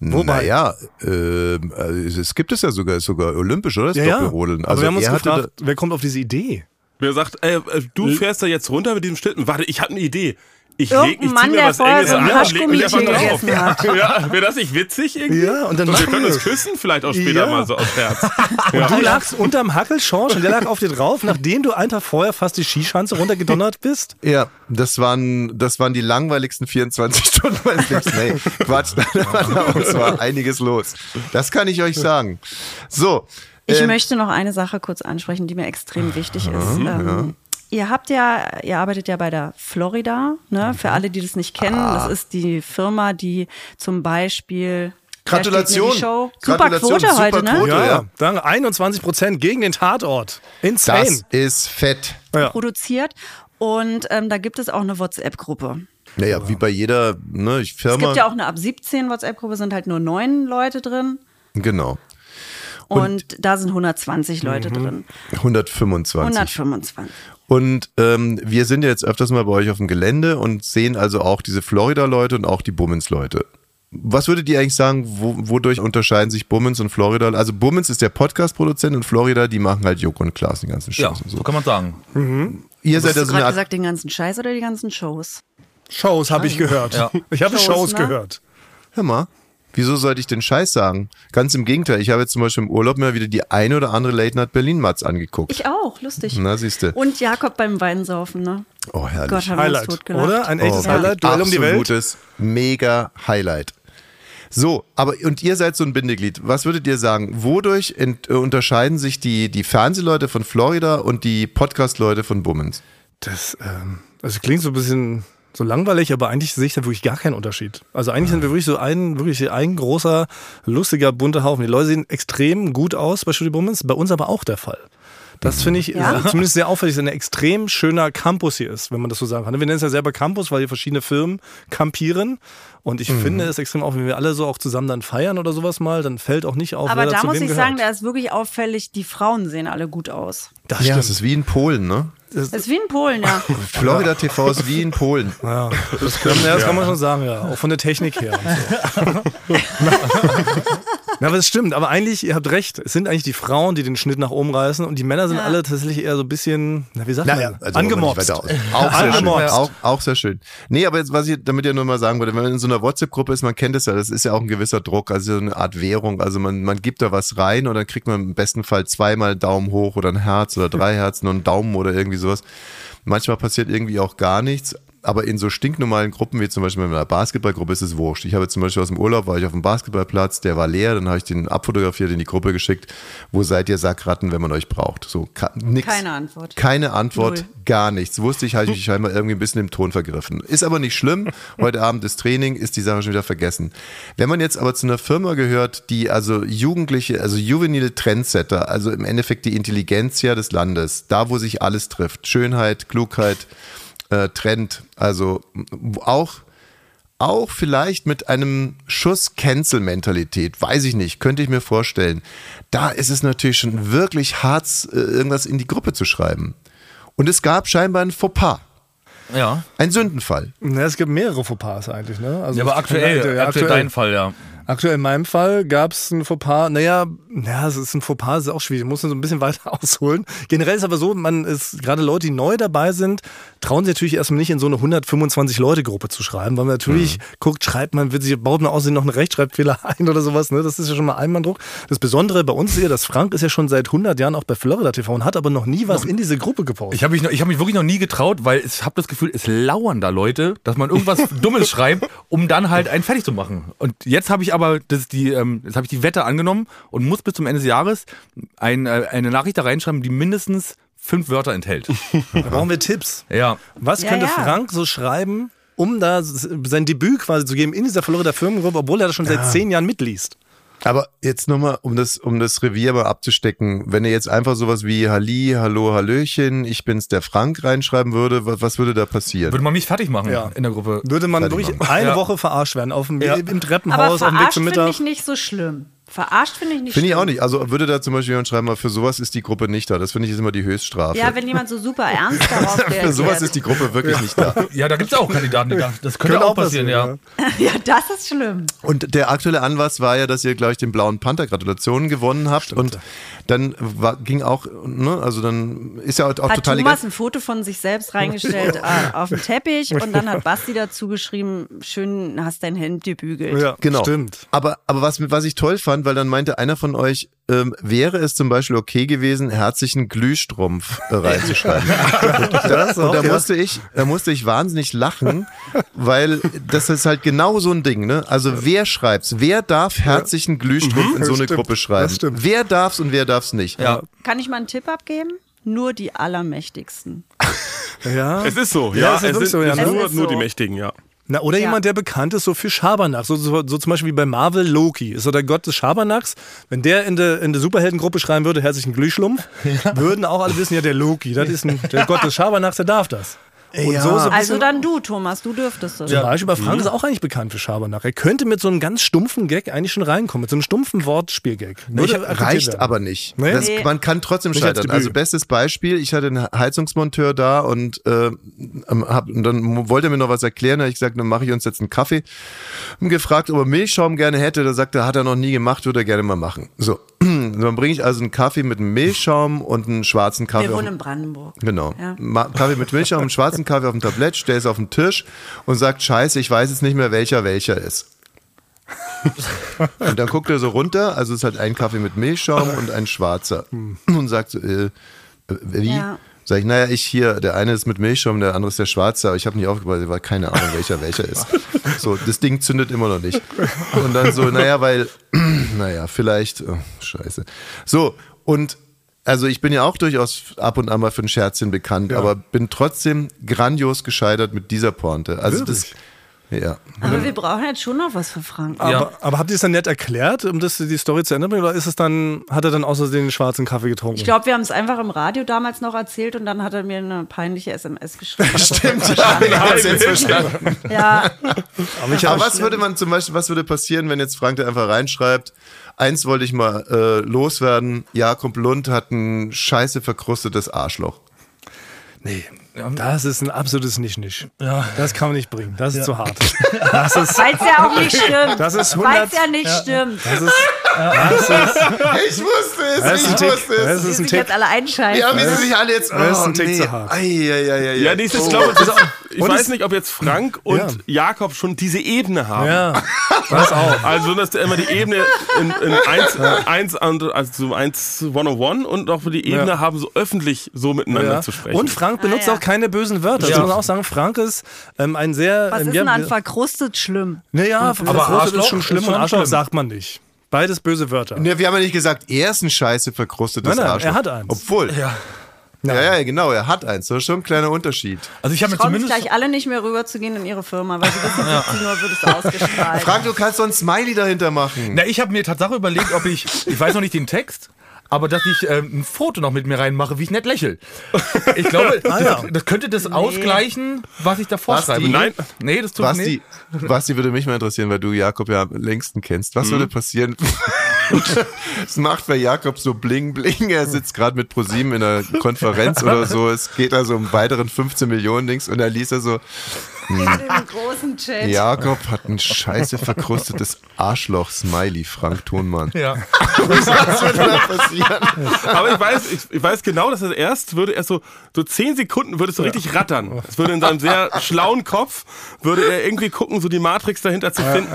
Wobei- Naja, äh, es gibt es ja sogar, ist sogar olympisch, oder? Das Doppelrodeln. Aber wir haben uns gefragt, wer kommt auf diese Idee? Wer sagt, ey, äh, du fährst da jetzt runter mit diesem Schlitten? Warte, ich habe eine Idee. Ich leg, Irgendein ich Mann, mir der was vorher Enges an und leg mich einfach drauf. gegessen hat. Ja, wäre das nicht witzig irgendwie? Ja, und dann wir machen können wir uns das. küssen vielleicht auch später Ja. mal so aus Herz. Und du lagst unterm Hackelschorsch und der lag auf dir drauf, nachdem du einen Tag vorher fast die Skischanze runtergedonnert bist? Ja, das waren, das waren die langweiligsten 24 [LAUGHS] Stunden meines Lebens. Nee, Quatsch, da war, einiges los. Das kann ich euch sagen. So. Ich ähm, möchte noch eine Sache kurz ansprechen, die mir extrem wichtig ist. Ähm, Ihr habt ja, ihr arbeitet ja bei der Florida, ne? Für alle, die das nicht kennen, Ah. das ist die Firma, die zum Beispiel Gratulation. Super Gratulation, Quote super heute, ne? Quote. Ja, ja. Danke. 21 Prozent gegen den Tatort. Insane. Das ist fett. ja. Produziert. Und ähm, da gibt es auch eine WhatsApp-Gruppe. Naja, wie bei jeder ne, ich Es Firma. gibt ja auch eine ab 17 WhatsApp-Gruppe, sind halt nur neun Leute drin. genau. Und, da sind 120 Mhm. Leute drin. 125. 125. Und ähm, wir sind ja jetzt öfters mal bei euch auf dem Gelände und sehen also auch diese Florida-Leute und auch die Bummens-Leute. Was würdet ihr eigentlich sagen, wo, wodurch unterscheiden sich Bummens und Florida? Also Bummens ist der Podcast-Produzent und Florida, die machen halt Joko und Klaas den ganzen Ja, Scheiß und so so. kann man sagen. Ihr seid Hast du also gerade gesagt, den ganzen Scheiß oder die ganzen Shows? Shows habe ich gehört. Ja. [LAUGHS] Ich habe Shows, Shows, ne? gehört. hör mal, wieso sollte ich den Scheiß sagen? Ganz im Gegenteil, ich habe jetzt zum Beispiel im Urlaub mir wieder die eine oder andere Late Night Berlin-Matz angeguckt. Ich auch, lustig. Na, siehste. Und Jakob beim Weinsaufen, ne? Oh, herrlich. Gott, haben Highlight, totgelacht. oder? Ein echtes Oh, Highlight. Duell um die Welt. Absolutes Mega Highlight. So, aber und ihr seid so ein Bindeglied. Was würdet ihr sagen? Wodurch ent, äh, unterscheiden sich die, die Fernsehleute von Florida und die Podcast-Leute von Bummens? Das, ähm, also klingt so ein bisschen so langweilig, aber eigentlich sehe ich da wirklich gar keinen Unterschied. Also eigentlich sind wir wirklich so ein, wirklich ein großer, lustiger, bunter Haufen. Die Leute sehen extrem gut aus bei Studio Bummens, bei uns aber auch der Fall. Das finde ich Ja? [LAUGHS] zumindest sehr auffällig, dass ein extrem schöner Campus hier ist, wenn man das so sagen kann. Wir nennen es ja selber Campus, weil hier verschiedene Firmen campieren. Und ich finde es extrem auf, wenn wir alle so auch zusammen dann feiern oder sowas mal, dann fällt auch nicht auf, Aber wer da zu muss wem ich gehört. sagen, da ist wirklich auffällig, die Frauen sehen alle gut aus. das Ja, es ist wie in Polen, ne? Das ist wie in Polen, ja. [LAUGHS] Florida TV ist wie in Polen. Ja, das, kann, ja, das kann man schon sagen, ja. Auch von der Technik her. Und so. [LAUGHS] Na, aber es stimmt. Aber eigentlich, ihr habt recht, es sind eigentlich die Frauen, die den Schnitt nach oben reißen und die Männer sind Ja. alle tatsächlich eher so ein bisschen, na, wie sagt Naja, man, also angemobst. Auch sehr, schön. Angemobst. Auch, auch sehr schön. Nee, aber jetzt, was ich damit ja nur mal sagen wollte, wenn man in so einer WhatsApp-Gruppe ist, man kennt es ja, das ist ja auch ein gewisser Druck, also so eine Art Währung. Also man, man gibt da was rein und dann kriegt man im besten Fall zweimal Daumen hoch oder ein Herz oder drei Herzen und einen Daumen oder irgendwie sowas. Manchmal passiert irgendwie auch gar nichts. Aber in so stinknormalen Gruppen, wie zum Beispiel in einer Basketballgruppe, ist es wurscht. Ich habe zum Beispiel aus dem Urlaub, war ich auf dem Basketballplatz, der war leer, dann habe ich den abfotografiert, in die Gruppe geschickt. Wo seid ihr Sackratten, wenn man euch braucht? So, ka- nix. Keine Antwort. Keine Antwort, Null. gar nichts. Wusste ich, habe ich mich [LAUGHS] scheinbar irgendwie ein bisschen im Ton vergriffen. Ist aber nicht schlimm. Heute Abend ist Training, ist die Sache schon wieder vergessen. Wenn man jetzt aber zu einer Firma gehört, die also Jugendliche, also juvenile Trendsetter, also im Endeffekt die Intelligenzia des Landes, da wo sich alles trifft, Schönheit, Klugheit, äh, Trend, also auch auch vielleicht mit einem Schuss Cancel-Mentalität, weiß ich nicht, könnte ich mir vorstellen. Da ist es natürlich schon wirklich hart, äh, irgendwas in die Gruppe zu schreiben. Und es gab scheinbar ein Fauxpas, Ja. ein Sündenfall. Na, es gibt mehrere Fauxpas eigentlich, ne? Also Ja, aber aktuell, Ja, aktuell dein Fall, ja. Aktuell in meinem Fall gab es ein Fauxpas. Naja, ja, es ist ein Fauxpas, ist auch schwierig. Muss man so ein bisschen [LAUGHS] weiter ausholen. Generell ist aber so, man ist, gerade Leute, die neu dabei sind, trauen sich natürlich erstmal nicht in so eine 125-Leute-Gruppe zu schreiben, weil man natürlich guckt, schreibt man, wird sich, baut man außerdem noch einen Rechtschreibfehler [LAUGHS] ein oder sowas, ne? Das ist ja schon mal Einmanndruck. Das Besondere bei uns ist ja, dass Frank ist ja schon seit 100 Jahren auch bei Florida TV und hat aber noch nie was in diese Gruppe gepostet. Ich habe mich, noch- ich hab mich wirklich noch nie getraut, weil ich habe das Gefühl, es lauern da Leute, dass man irgendwas [LAUGHS] Dummes schreibt, um dann halt einen fertig zu machen. Und jetzt habe ich aber das, die, ähm, jetzt habe ich die Wette angenommen und muss bis zum Ende des Jahres ein, äh, eine Nachricht da reinschreiben, die mindestens fünf Wörter enthält. da [LAUGHS] brauchen wir Tipps. Ja. Was Ja, könnte ja. Frank so schreiben, um da sein Debüt quasi zu geben in dieser Florida Firmengruppe, obwohl er das schon seit zehn Jahren mitliest? Aber jetzt nochmal, um das, um das Revier mal abzustecken, wenn er jetzt einfach sowas wie Halli, Hallo, Hallöchen, ich bin's der Frank reinschreiben würde, was, was würde da passieren? Würde man mich fertig machen Ja. in der Gruppe. Würde man Fertig wirklich machen. eine Ja. Woche verarscht werden, auf dem, Ja. im Aber Treppenhaus, auf dem Weg verarscht zum finde Mittag. ich nicht so schlimm. Verarscht finde ich nicht Finde ich auch nicht. Also würde da zum Beispiel jemand schreiben, mal, für sowas ist die Gruppe nicht da. Das finde ich ist immer die Höchststrafe. Ja, wenn jemand so super ernst [LAUGHS] darauf reagiert. für sowas ist die Gruppe wirklich nicht da. Ja, da gibt es auch Kandidaten, die da, das könnte, auch passieren, ja. [LAUGHS] ja, das ist schlimm. Und der aktuelle Anlass war ja, dass ihr gleich den blauen Panther Gratulationen gewonnen habt und dann war, ging auch, ne, also dann ist ja auch, auch Hat total Thomas ein Foto von sich selbst reingestellt äh, auf den Teppich und dann hat Basti dazu geschrieben, schön hast dein Hemd gebügelt. Ja, Genau. Stimmt. Aber, aber was, was ich toll fand, weil dann meinte einer von euch, ähm, wäre es zum Beispiel okay gewesen, herzlichen Glühstrumpf äh, reinzuschreiben. [LAUGHS] und da, und da musste ich, da musste ich wahnsinnig lachen, weil das ist halt genau so ein Ding, ne? Also wer schreibt's? Wer darf herzlichen Glühstrumpf in so eine Mhm. Stimmt, Gruppe schreiben? das. Wer darf's und wer darf's nicht? Ja. Kann ich mal einen Tipp abgeben? Nur die Allermächtigsten. Ja. Es ist so, Ja, ja. es ist es sind so, ja. es Es nur, ist nur so. die Mächtigen, ja. Na, oder Ja. jemand, der bekannt ist so für Schabernack. So, so, so zum Beispiel wie bei Marvel Loki. Ist so der Gott des Schabernacks. Wenn der in der, in der Superheldengruppe schreiben würde, herzlichen Glühschlumpf, [LAUGHS] würden auch alle wissen, ja, der Loki, das ist ein, der Gott des Schabernacks, der darf das. Und Ja. so, so Also dann du, Thomas, du dürftest es. Zum Beispiel bei Mhm. Frank ist auch eigentlich bekannt für Schabernack. Er könnte mit so einem ganz stumpfen Gag eigentlich schon reinkommen, mit so einem stumpfen Wortspielgag. Reicht werden. aber nicht. Nee? Das, Nee. man kann trotzdem Nicht als scheitern. Debüt. Also bestes Beispiel, ich hatte einen Heizungsmonteur da und, äh, ähm, hab, und dann wollte er mir noch was erklären. Da habe ich gesagt, dann mache ich uns jetzt einen Kaffee. Und gefragt, ob er Milchschaum gerne hätte. Da sagte er, hat er noch nie gemacht, würde er gerne mal machen. So, dann bringe ich also einen Kaffee mit einem Milchschaum und einen schwarzen Kaffee. Wir wohnen in Brandenburg. Genau. Ja. Kaffee mit Milchschaum, einen schwarzen Kaffee auf dem Tablett, stell es auf den Tisch und sagt, scheiße, ich weiß jetzt nicht mehr, welcher welcher ist. und dann guckt er so runter, also es hat ein Kaffee mit Milchschaum und ein schwarzer. Und sagt so, äh, äh, wie? Ja. Sag ich, naja, ich hier, der eine ist mit Milchschaum, der andere ist der Schwarze, aber ich habe nicht aufgepasst, weil keine Ahnung, welcher welcher ist. [LAUGHS] So, das Ding zündet immer noch nicht. Und dann so, naja, weil, [CLEARS THROAT] naja, vielleicht, oh, scheiße. So, und also ich bin ja auch durchaus ab und an mal für ein Scherzchen bekannt, aber bin trotzdem grandios gescheitert mit dieser Pointe. Also das, ja. Aber wir brauchen jetzt schon noch was für Frank. Aber, aber habt ihr es dann nett erklärt, um das, die Story zu ändern? Oder ist es dann, hat er dann außerdem den schwarzen Kaffee getrunken? Ich glaube, wir haben es einfach im Radio damals noch erzählt und dann hat er mir eine peinliche SMS geschrieben. [LAUGHS] Stimmt, ja, ich hab's jetzt verstanden. Ja, aber ich Aber was würde man zum Beispiel, was würde passieren, wenn jetzt Frank da einfach reinschreibt, eins wollte ich mal äh, loswerden, Jakob Lund hat ein scheiße verkrustetes Arschloch. nee, das ist ein absolutes Nicht-Nicht. Das kann man nicht bringen. Das ist zu hart. Das ist, weil es ja auch nicht stimmt. Das ist Weil 100 es ja nicht stimmt. das ist, das ist, Ich wusste es, das ist ein ich Tick. wusste es. Das ist ein sich jetzt Tick. alle einschalten. Ja, wie sie sich alle jetzt. Das ist ein oh, Tick nee. zu hart. Ei, ei, ei, Ja, nee, ich Oh. glaube, ich Und weiß es- nicht, ob jetzt Frank und Ja. Jakob schon diese Ebene haben. Ja, das auch. Also, dass du immer die Ebene in, in 1, 1, also so 1 101 und auch die Ebene Ja. haben, so öffentlich so miteinander Ja. zu sprechen. Und Frank benutzt Ah, ja. auch keine bösen Wörter. Das Ja. muss man auch sagen. Frank ist ähm, ein sehr. Was ähm, ist ja, denn an verkrustet schlimm? Naja, Aber verkrustet Arschloch ist schon ist schlimm schon und Arschloch schlimm. sagt man nicht. Beides böse Wörter. Nee, wir haben ja nicht gesagt, er ist ein scheiße verkrustetes Nein, nein, Arschloch. er hat eins. Obwohl. Ja. Ja, ja, genau, er hat eins. Das ist schon ein kleiner Unterschied. Also ich habe mir zumindest gleich alle nicht mehr rüberzugehen in ihre Firma, weil sie wissen, 17 Uhr wird es ausgestrahlt. Frank, du kannst so ein Smiley dahinter machen. Na, ich habe mir Tatsache überlegt, ob ich, ich weiß noch nicht den Text, aber dass ich ähm, ein Foto noch mit mir reinmache, wie ich nett lächel. Ich glaube, [LAUGHS] das, das könnte das ausgleichen, was ich da vorschreibe. Basti? Nein, nee, das tut Basti, nicht. [LAUGHS] Basti würde mich mal interessieren, weil du Jakob ja am längsten kennst. Was Mhm. würde passieren? [LAUGHS] Es macht bei Jakob so bling bling. Er sitzt gerade mit ProSieben in einer Konferenz oder so. Es geht also um weiteren 15 Millionen Dings und da liest er so, dem großen Chat. Jakob hat ein scheiße verkrustetes Arschloch-Smiley, Frank Thunmann. Ja. Was würde da passieren? Aber ich weiß, ich, ich weiß genau, dass er erst würde erst so, so zehn Sekunden würde es so richtig rattern. Es würde in seinem sehr schlauen Kopf, würde er irgendwie gucken, so die Matrix dahinter zu finden,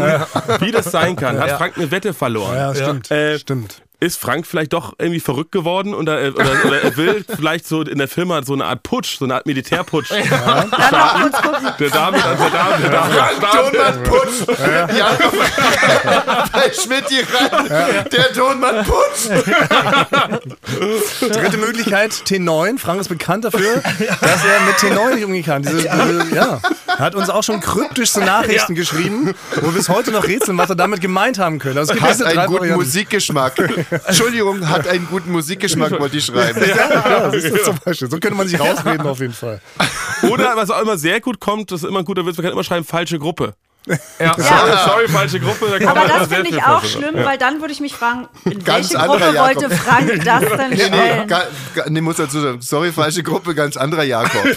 wie das sein kann. Hat Frank eine Wette verloren. Ja, stimmt. Äh, Stimmt. Ist Frank vielleicht doch irgendwie verrückt geworden oder, äh, oder, oder er will [LAUGHS] vielleicht so in der Firma so eine Art Putsch, so eine Art Militärputsch starten. Der David, der David, der David, Frank Thunmann Putsch! Jakob bei Schmidt rein. Der Tonmann Putsch! Dritte Möglichkeit, T9. Frank ist bekannt dafür, dass er mit T9 nicht umgehen kann. Diese, diese, ja. Er hat uns auch schon kryptischste Nachrichten geschrieben, wo wir bis heute noch rätseln, was er damit gemeint haben können. Also es gibt Hat einen guten Varianten. Musikgeschmack. Entschuldigung, hat einen guten Musikgeschmack, wollte ich schreiben. Ja, siehst du zum Beispiel. So könnte man sich rausreden auf jeden Fall. Oder was auch immer sehr gut kommt, das ist immer ein guter Witz, man kann immer schreiben, falsche Gruppe. Ja. Sorry, sorry, falsche Gruppe. Da kann Aber das finde ich auch schlimm, weil dann würde ich mich fragen, in Ganz welche Gruppe Jakob. wollte Frank das denn Nee, nee, stellen? ga, nee, muss dazu sagen, sorry, falsche Gruppe, ganz anderer Jakob. ja,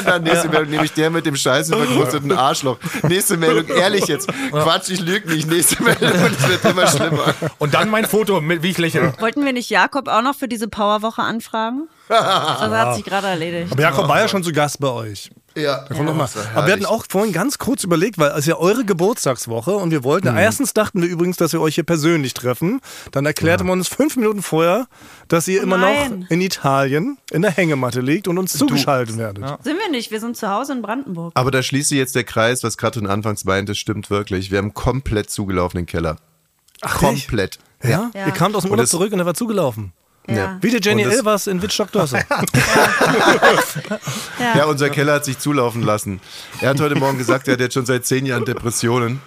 [LAUGHS] dann nächste Meldung, nämlich der mit dem scheiße verkrusteten Arschloch. Nächste Meldung, ehrlich jetzt, Quatsch, ich lüge nicht. Nächste Meldung und es wird immer schlimmer. Und dann mein Foto, mit, wie ich lächle. Wollten wir nicht Jakob auch noch für diese Powerwoche anfragen? Das hat sich gerade erledigt. Aber Jakob war ja schon zu Gast bei euch. Ja, Komm noch mal. Aber wir hatten auch vorhin ganz kurz überlegt, weil es ist ja eure Geburtstagswoche und wir wollten, Mhm. erstens dachten wir übrigens, dass wir euch hier persönlich treffen. Dann erklärte man uns fünf Minuten vorher, dass ihr immer nein. noch in Italien in der Hängematte liegt und uns zugeschaltet werdet. Sind wir nicht, wir sind zu Hause in Brandenburg. Aber da schließt sich jetzt der Kreis, was Katrin anfangs meinte, stimmt wirklich. Wir haben komplett zugelaufenen Keller. komplett. Ja? Ja. Ihr kamt aus dem Urlaub zurück und er war zugelaufen. Ja. Wie der Jenny Elvers in Wittstock-Dörse. [LAUGHS] Ja. Ja, unser Keller hat sich zulaufen lassen. Er hat heute Morgen gesagt, er hat jetzt schon seit zehn Jahren Depressionen.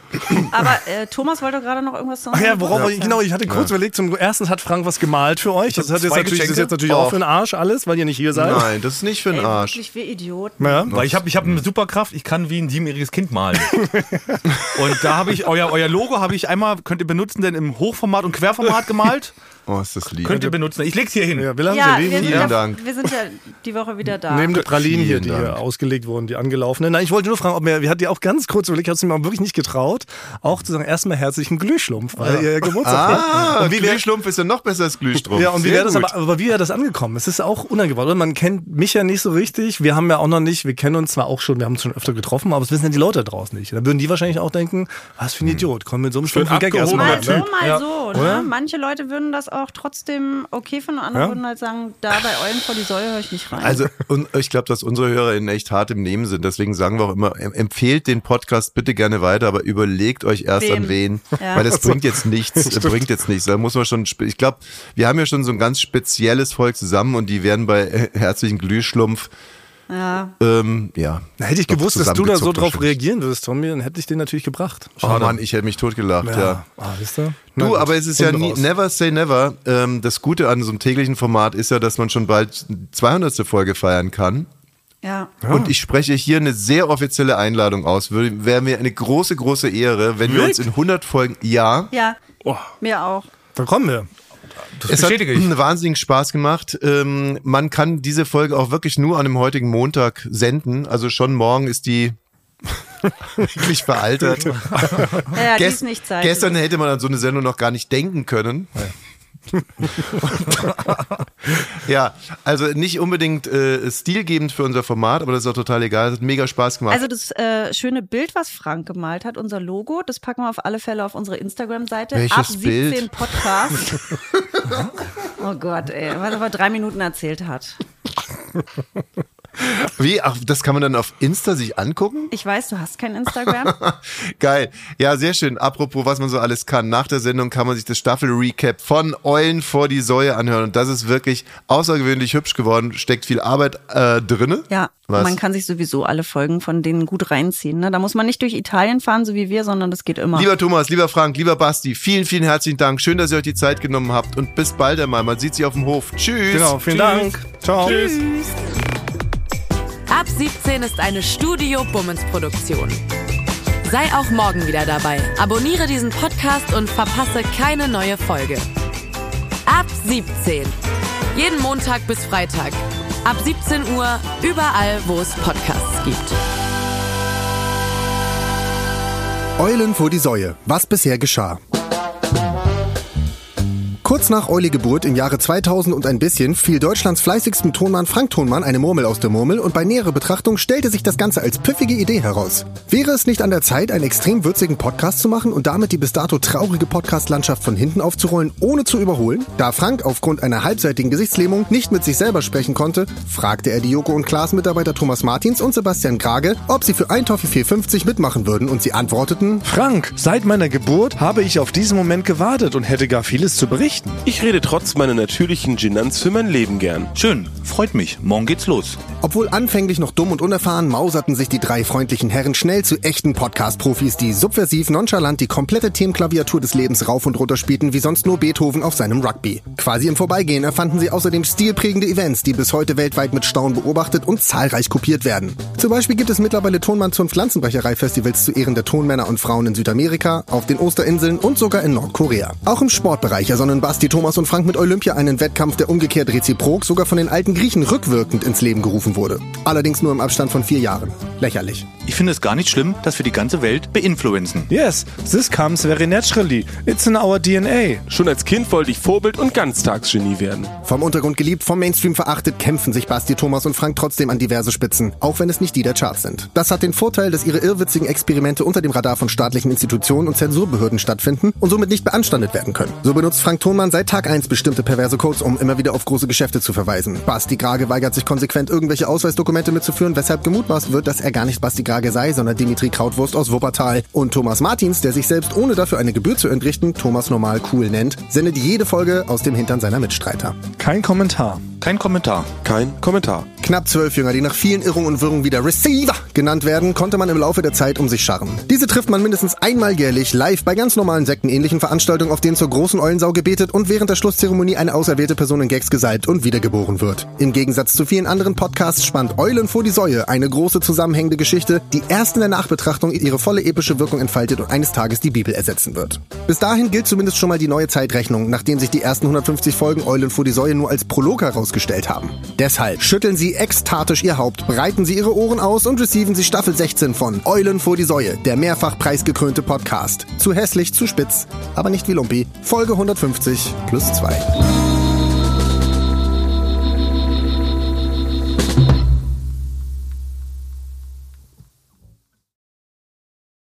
Aber äh, Thomas wollte gerade noch irgendwas zu Ach ja, worauf ich, genau, ich hatte kurz überlegt, zum ersten hat Frank was gemalt für euch. Das, hat jetzt natürlich, das ist jetzt natürlich auch für den Arsch alles, weil ihr nicht hier seid. Nein, das ist nicht für den Ey, Arsch. wirklich, wir Idioten. Ja. Weil ich habe ich hab eine Superkraft, ich kann wie ein siebenjähriges Kind malen. [LAUGHS] und da habe ich, euer, euer Logo habe ich einmal, könnt ihr benutzen, denn im Hochformat und Querformat gemalt. Oh, ist das lieb. Könnt ihr benutzen. Ich leg's hier hin. Ja, will er Ja, sie wir liegen? sind, Vielen ja, Dank. wir sind ja die Woche wieder da. Neben der Pralinen hier, die hier ausgelegt wurden, die angelaufenen. Nein, ich wollte nur fragen, ob wir, wir hatten ja auch ganz kurz überlegt, hat es mir auch wirklich nicht getraut, auch zu sagen, erstmal herzlichen Glühschlumpf, weil ihr ja Geburtstag habt. Ah, Und wie wär- Glühschlumpf ist ja noch besser als Glühstrumpf. Ja, und wie wäre das aber, aber wie wäre das angekommen? Es ist auch unangebracht. Man kennt mich ja nicht so richtig. Wir haben ja auch noch nicht, wir kennen uns zwar auch schon, wir haben uns schon öfter getroffen, aber das wissen ja die Leute draußen nicht. Da würden die wahrscheinlich auch denken, was für ein Idiot, komm mit so einem stumpfen Gag erstmal. mal so, mal so. ne? Manche Leute würden das auch trotzdem okay finden und andere Ja? würden halt sagen, da bei Eulen vor die Säule höre ich nicht rein. Also und ich glaube, dass unsere HörerInnen echt hart im Nehmen sind. Deswegen sagen wir auch immer, em- empfehlt den Podcast bitte gerne weiter, aber überlegt euch erst Wem? an wen. Ja. Weil das bringt jetzt nichts. [LAUGHS] äh, bringt jetzt nichts. Da muss man schon, ich glaube, wir haben ja schon so ein ganz spezielles Volk zusammen und die werden bei äh, herzlichen Glühschlumpf, ja. ähm, ja. Na, hätte ich gewusst, dass du da so drauf reagieren würdest, Tommy, dann hätte ich den natürlich gebracht. Oh Mann, ich hätte mich totgelacht, ja. Ah, wisst ihr? Du, gut, aber es ist ja nie, never say never. Ähm, das Gute an so einem täglichen Format ist ja, dass man schon bald 200. Folge feiern kann. Ja. Und ich spreche hier eine sehr offizielle Einladung aus. Wäre mir eine große, große Ehre, wenn wir uns in 100 Folgen, ja, Ja. Oh. Mir auch. Da kommen wir. Es hat bestätige ich. einen wahnsinnigen Spaß gemacht. Ähm, man kann diese Folge auch wirklich nur an dem heutigen Montag senden. Also schon morgen ist die [LAUGHS] wirklich veraltet. Ja, ja die Gest- ist nicht Zeit. Gestern hätte man an so eine Sendung noch gar nicht denken können. ja, [LAUGHS] also nicht unbedingt äh, stilgebend für unser Format, aber das ist auch total egal. Es hat mega Spaß gemacht. Also das äh, schöne Bild, was Frank gemalt hat, unser Logo, das packen wir auf alle Fälle auf unsere Instagram-Seite. Welches Ab 17 Bild? Podcast. [LAUGHS] oh Gott, ey, was er vor drei Minuten erzählt hat. [LAUGHS] Wie? Ach, das kann man dann auf Insta sich angucken? Ich weiß, du hast kein Instagram. [LAUGHS] Geil. Ja, sehr schön. Apropos, was man so alles kann. Nach der Sendung kann man sich das Staffel-Recap von Eulen vor die Säue anhören. Und das ist wirklich außergewöhnlich hübsch geworden. Steckt viel Arbeit äh, drinne. Ja, Was? man kann sich sowieso alle Folgen von denen gut reinziehen. Ne? Da muss man nicht durch Italien fahren, so wie wir, sondern das geht immer. Lieber Thomas, lieber Frank, lieber Basti, vielen, vielen herzlichen Dank. Schön, dass ihr euch die Zeit genommen habt. Und bis bald einmal. Man sieht sich auf dem Hof. Tschüss. Genau, vielen Tschüss. Dank. Ciao. Tschüss. Ab 17 ist eine Studio Bummens Produktion. Sei auch morgen wieder dabei. Abonniere diesen Podcast und verpasse keine neue Folge. Ab 17. Jeden Montag bis Freitag. Ab 17 Uhr überall, wo es Podcasts gibt. Eulen vor die Säue. Was bisher geschah. Kurz nach Euli Geburt im Jahre 2000 und ein bisschen fiel Deutschlands fleißigsten Tonmann Frank Tonmann eine Murmel aus der Murmel und bei näherer Betrachtung stellte sich das Ganze als pfiffige Idee heraus. Wäre es nicht an der Zeit, einen extrem würzigen Podcast zu machen und damit die bis dato traurige Podcast-Landschaft von hinten aufzurollen, ohne zu überholen? Da Frank aufgrund einer halbseitigen Gesichtslähmung nicht mit sich selber sprechen konnte, fragte er die Joko und Klaas Mitarbeiter Thomas Martins und Sebastian Grage, ob sie für ein Toffee 450 mitmachen würden und sie antworteten, Frank, seit meiner Geburt habe ich auf diesen Moment gewartet und hätte gar vieles zu berichten. Ich rede trotz meiner natürlichen Genanz für mein Leben gern. Schön, freut mich. Morgen geht's los. Obwohl anfänglich noch dumm und unerfahren, mauserten sich die drei freundlichen Herren schnell zu echten Podcast-Profis, die subversiv nonchalant die komplette Themenklaviatur des Lebens rauf und runter spielten, wie sonst nur Beethoven auf seinem Rugby. Quasi im Vorbeigehen erfanden sie außerdem stilprägende Events, die bis heute weltweit mit Staunen beobachtet und zahlreich kopiert werden. Zum Beispiel gibt es mittlerweile Tonmann- und Pflanzenbrecherei-Festivals zu Ehren der Tonmänner und Frauen in Südamerika, auf den Osterinseln und sogar in Nordkorea. Auch im Sportbereich ersonnen Basti, Thomas und Frank mit Olympia einen Wettkampf, der umgekehrt reziprok sogar von den alten Griechen rückwirkend ins Leben gerufen wurde. Allerdings nur im Abstand von vier Jahren. Lächerlich. Ich finde es gar nicht schlimm, dass wir die ganze Welt beinfluenzen. Yes, this comes very naturally. It's in our DNA. Schon als Kind wollte ich Vorbild und Ganztagsgenie werden. Vom Untergrund geliebt, vom Mainstream verachtet, kämpfen sich Basti, Thomas und Frank trotzdem an diverse Spitzen, auch wenn es nicht die der Charts sind. Das hat den Vorteil, dass ihre irrwitzigen Experimente unter dem Radar von staatlichen Institutionen und Zensurbehörden stattfinden und somit nicht beanstandet werden können. So benutzt Frank Thonmann seit Tag 1 bestimmte perverse Codes, um immer wieder auf große Geschäfte zu verweisen. Basti Grage weigert sich konsequent, irgendwelche Ausweisdokumente mitzuführen, weshalb gemutmaßt wird, dass er gar nicht Basti Grage sei, sondern Dimitri Krautwurst aus Wuppertal. Und Thomas Martins, der sich selbst ohne dafür eine Gebühr zu entrichten, Thomas normal cool nennt, sendet jede Folge aus dem Hintern seiner Mitstreiter. Kein Kommentar. Kein Kommentar. Kein Kommentar. Knapp zwölf Jünger, die nach vielen Irrungen und Wirrungen wieder Receiver genannt werden, konnte man im Laufe der Zeit um sich scharren. Diese trifft man mindestens einmal jährlich live bei ganz normalen sektenähnlichen Veranstaltungen, auf denen zur großen Eulensau gebetet und während der Schlusszeremonie eine auserwählte Person in Gags gesalbt und wiedergeboren wird. Im Gegensatz zu vielen anderen Podcasts spannt Eulen vor die Säue eine große zusammenhängende Geschichte, die erst in der Nachbetrachtung ihre volle epische Wirkung entfaltet und eines Tages die Bibel ersetzen wird. Bis dahin gilt zumindest schon mal die neue Zeitrechnung, nachdem sich die ersten 150 Folgen Eulen vor die Säue nur als Prolog herausgestellt haben. Deshalb schütteln Sie ekstatisch Ihr Haupt, breiten Sie Ihre Ohren aus und receiven Sie Staffel 16 von Eulen vor die Säue, der mehrfach preisgekrönte Podcast. Zu hässlich, zu spitz, aber nicht wie Lumpi. Folge 150 plus 2.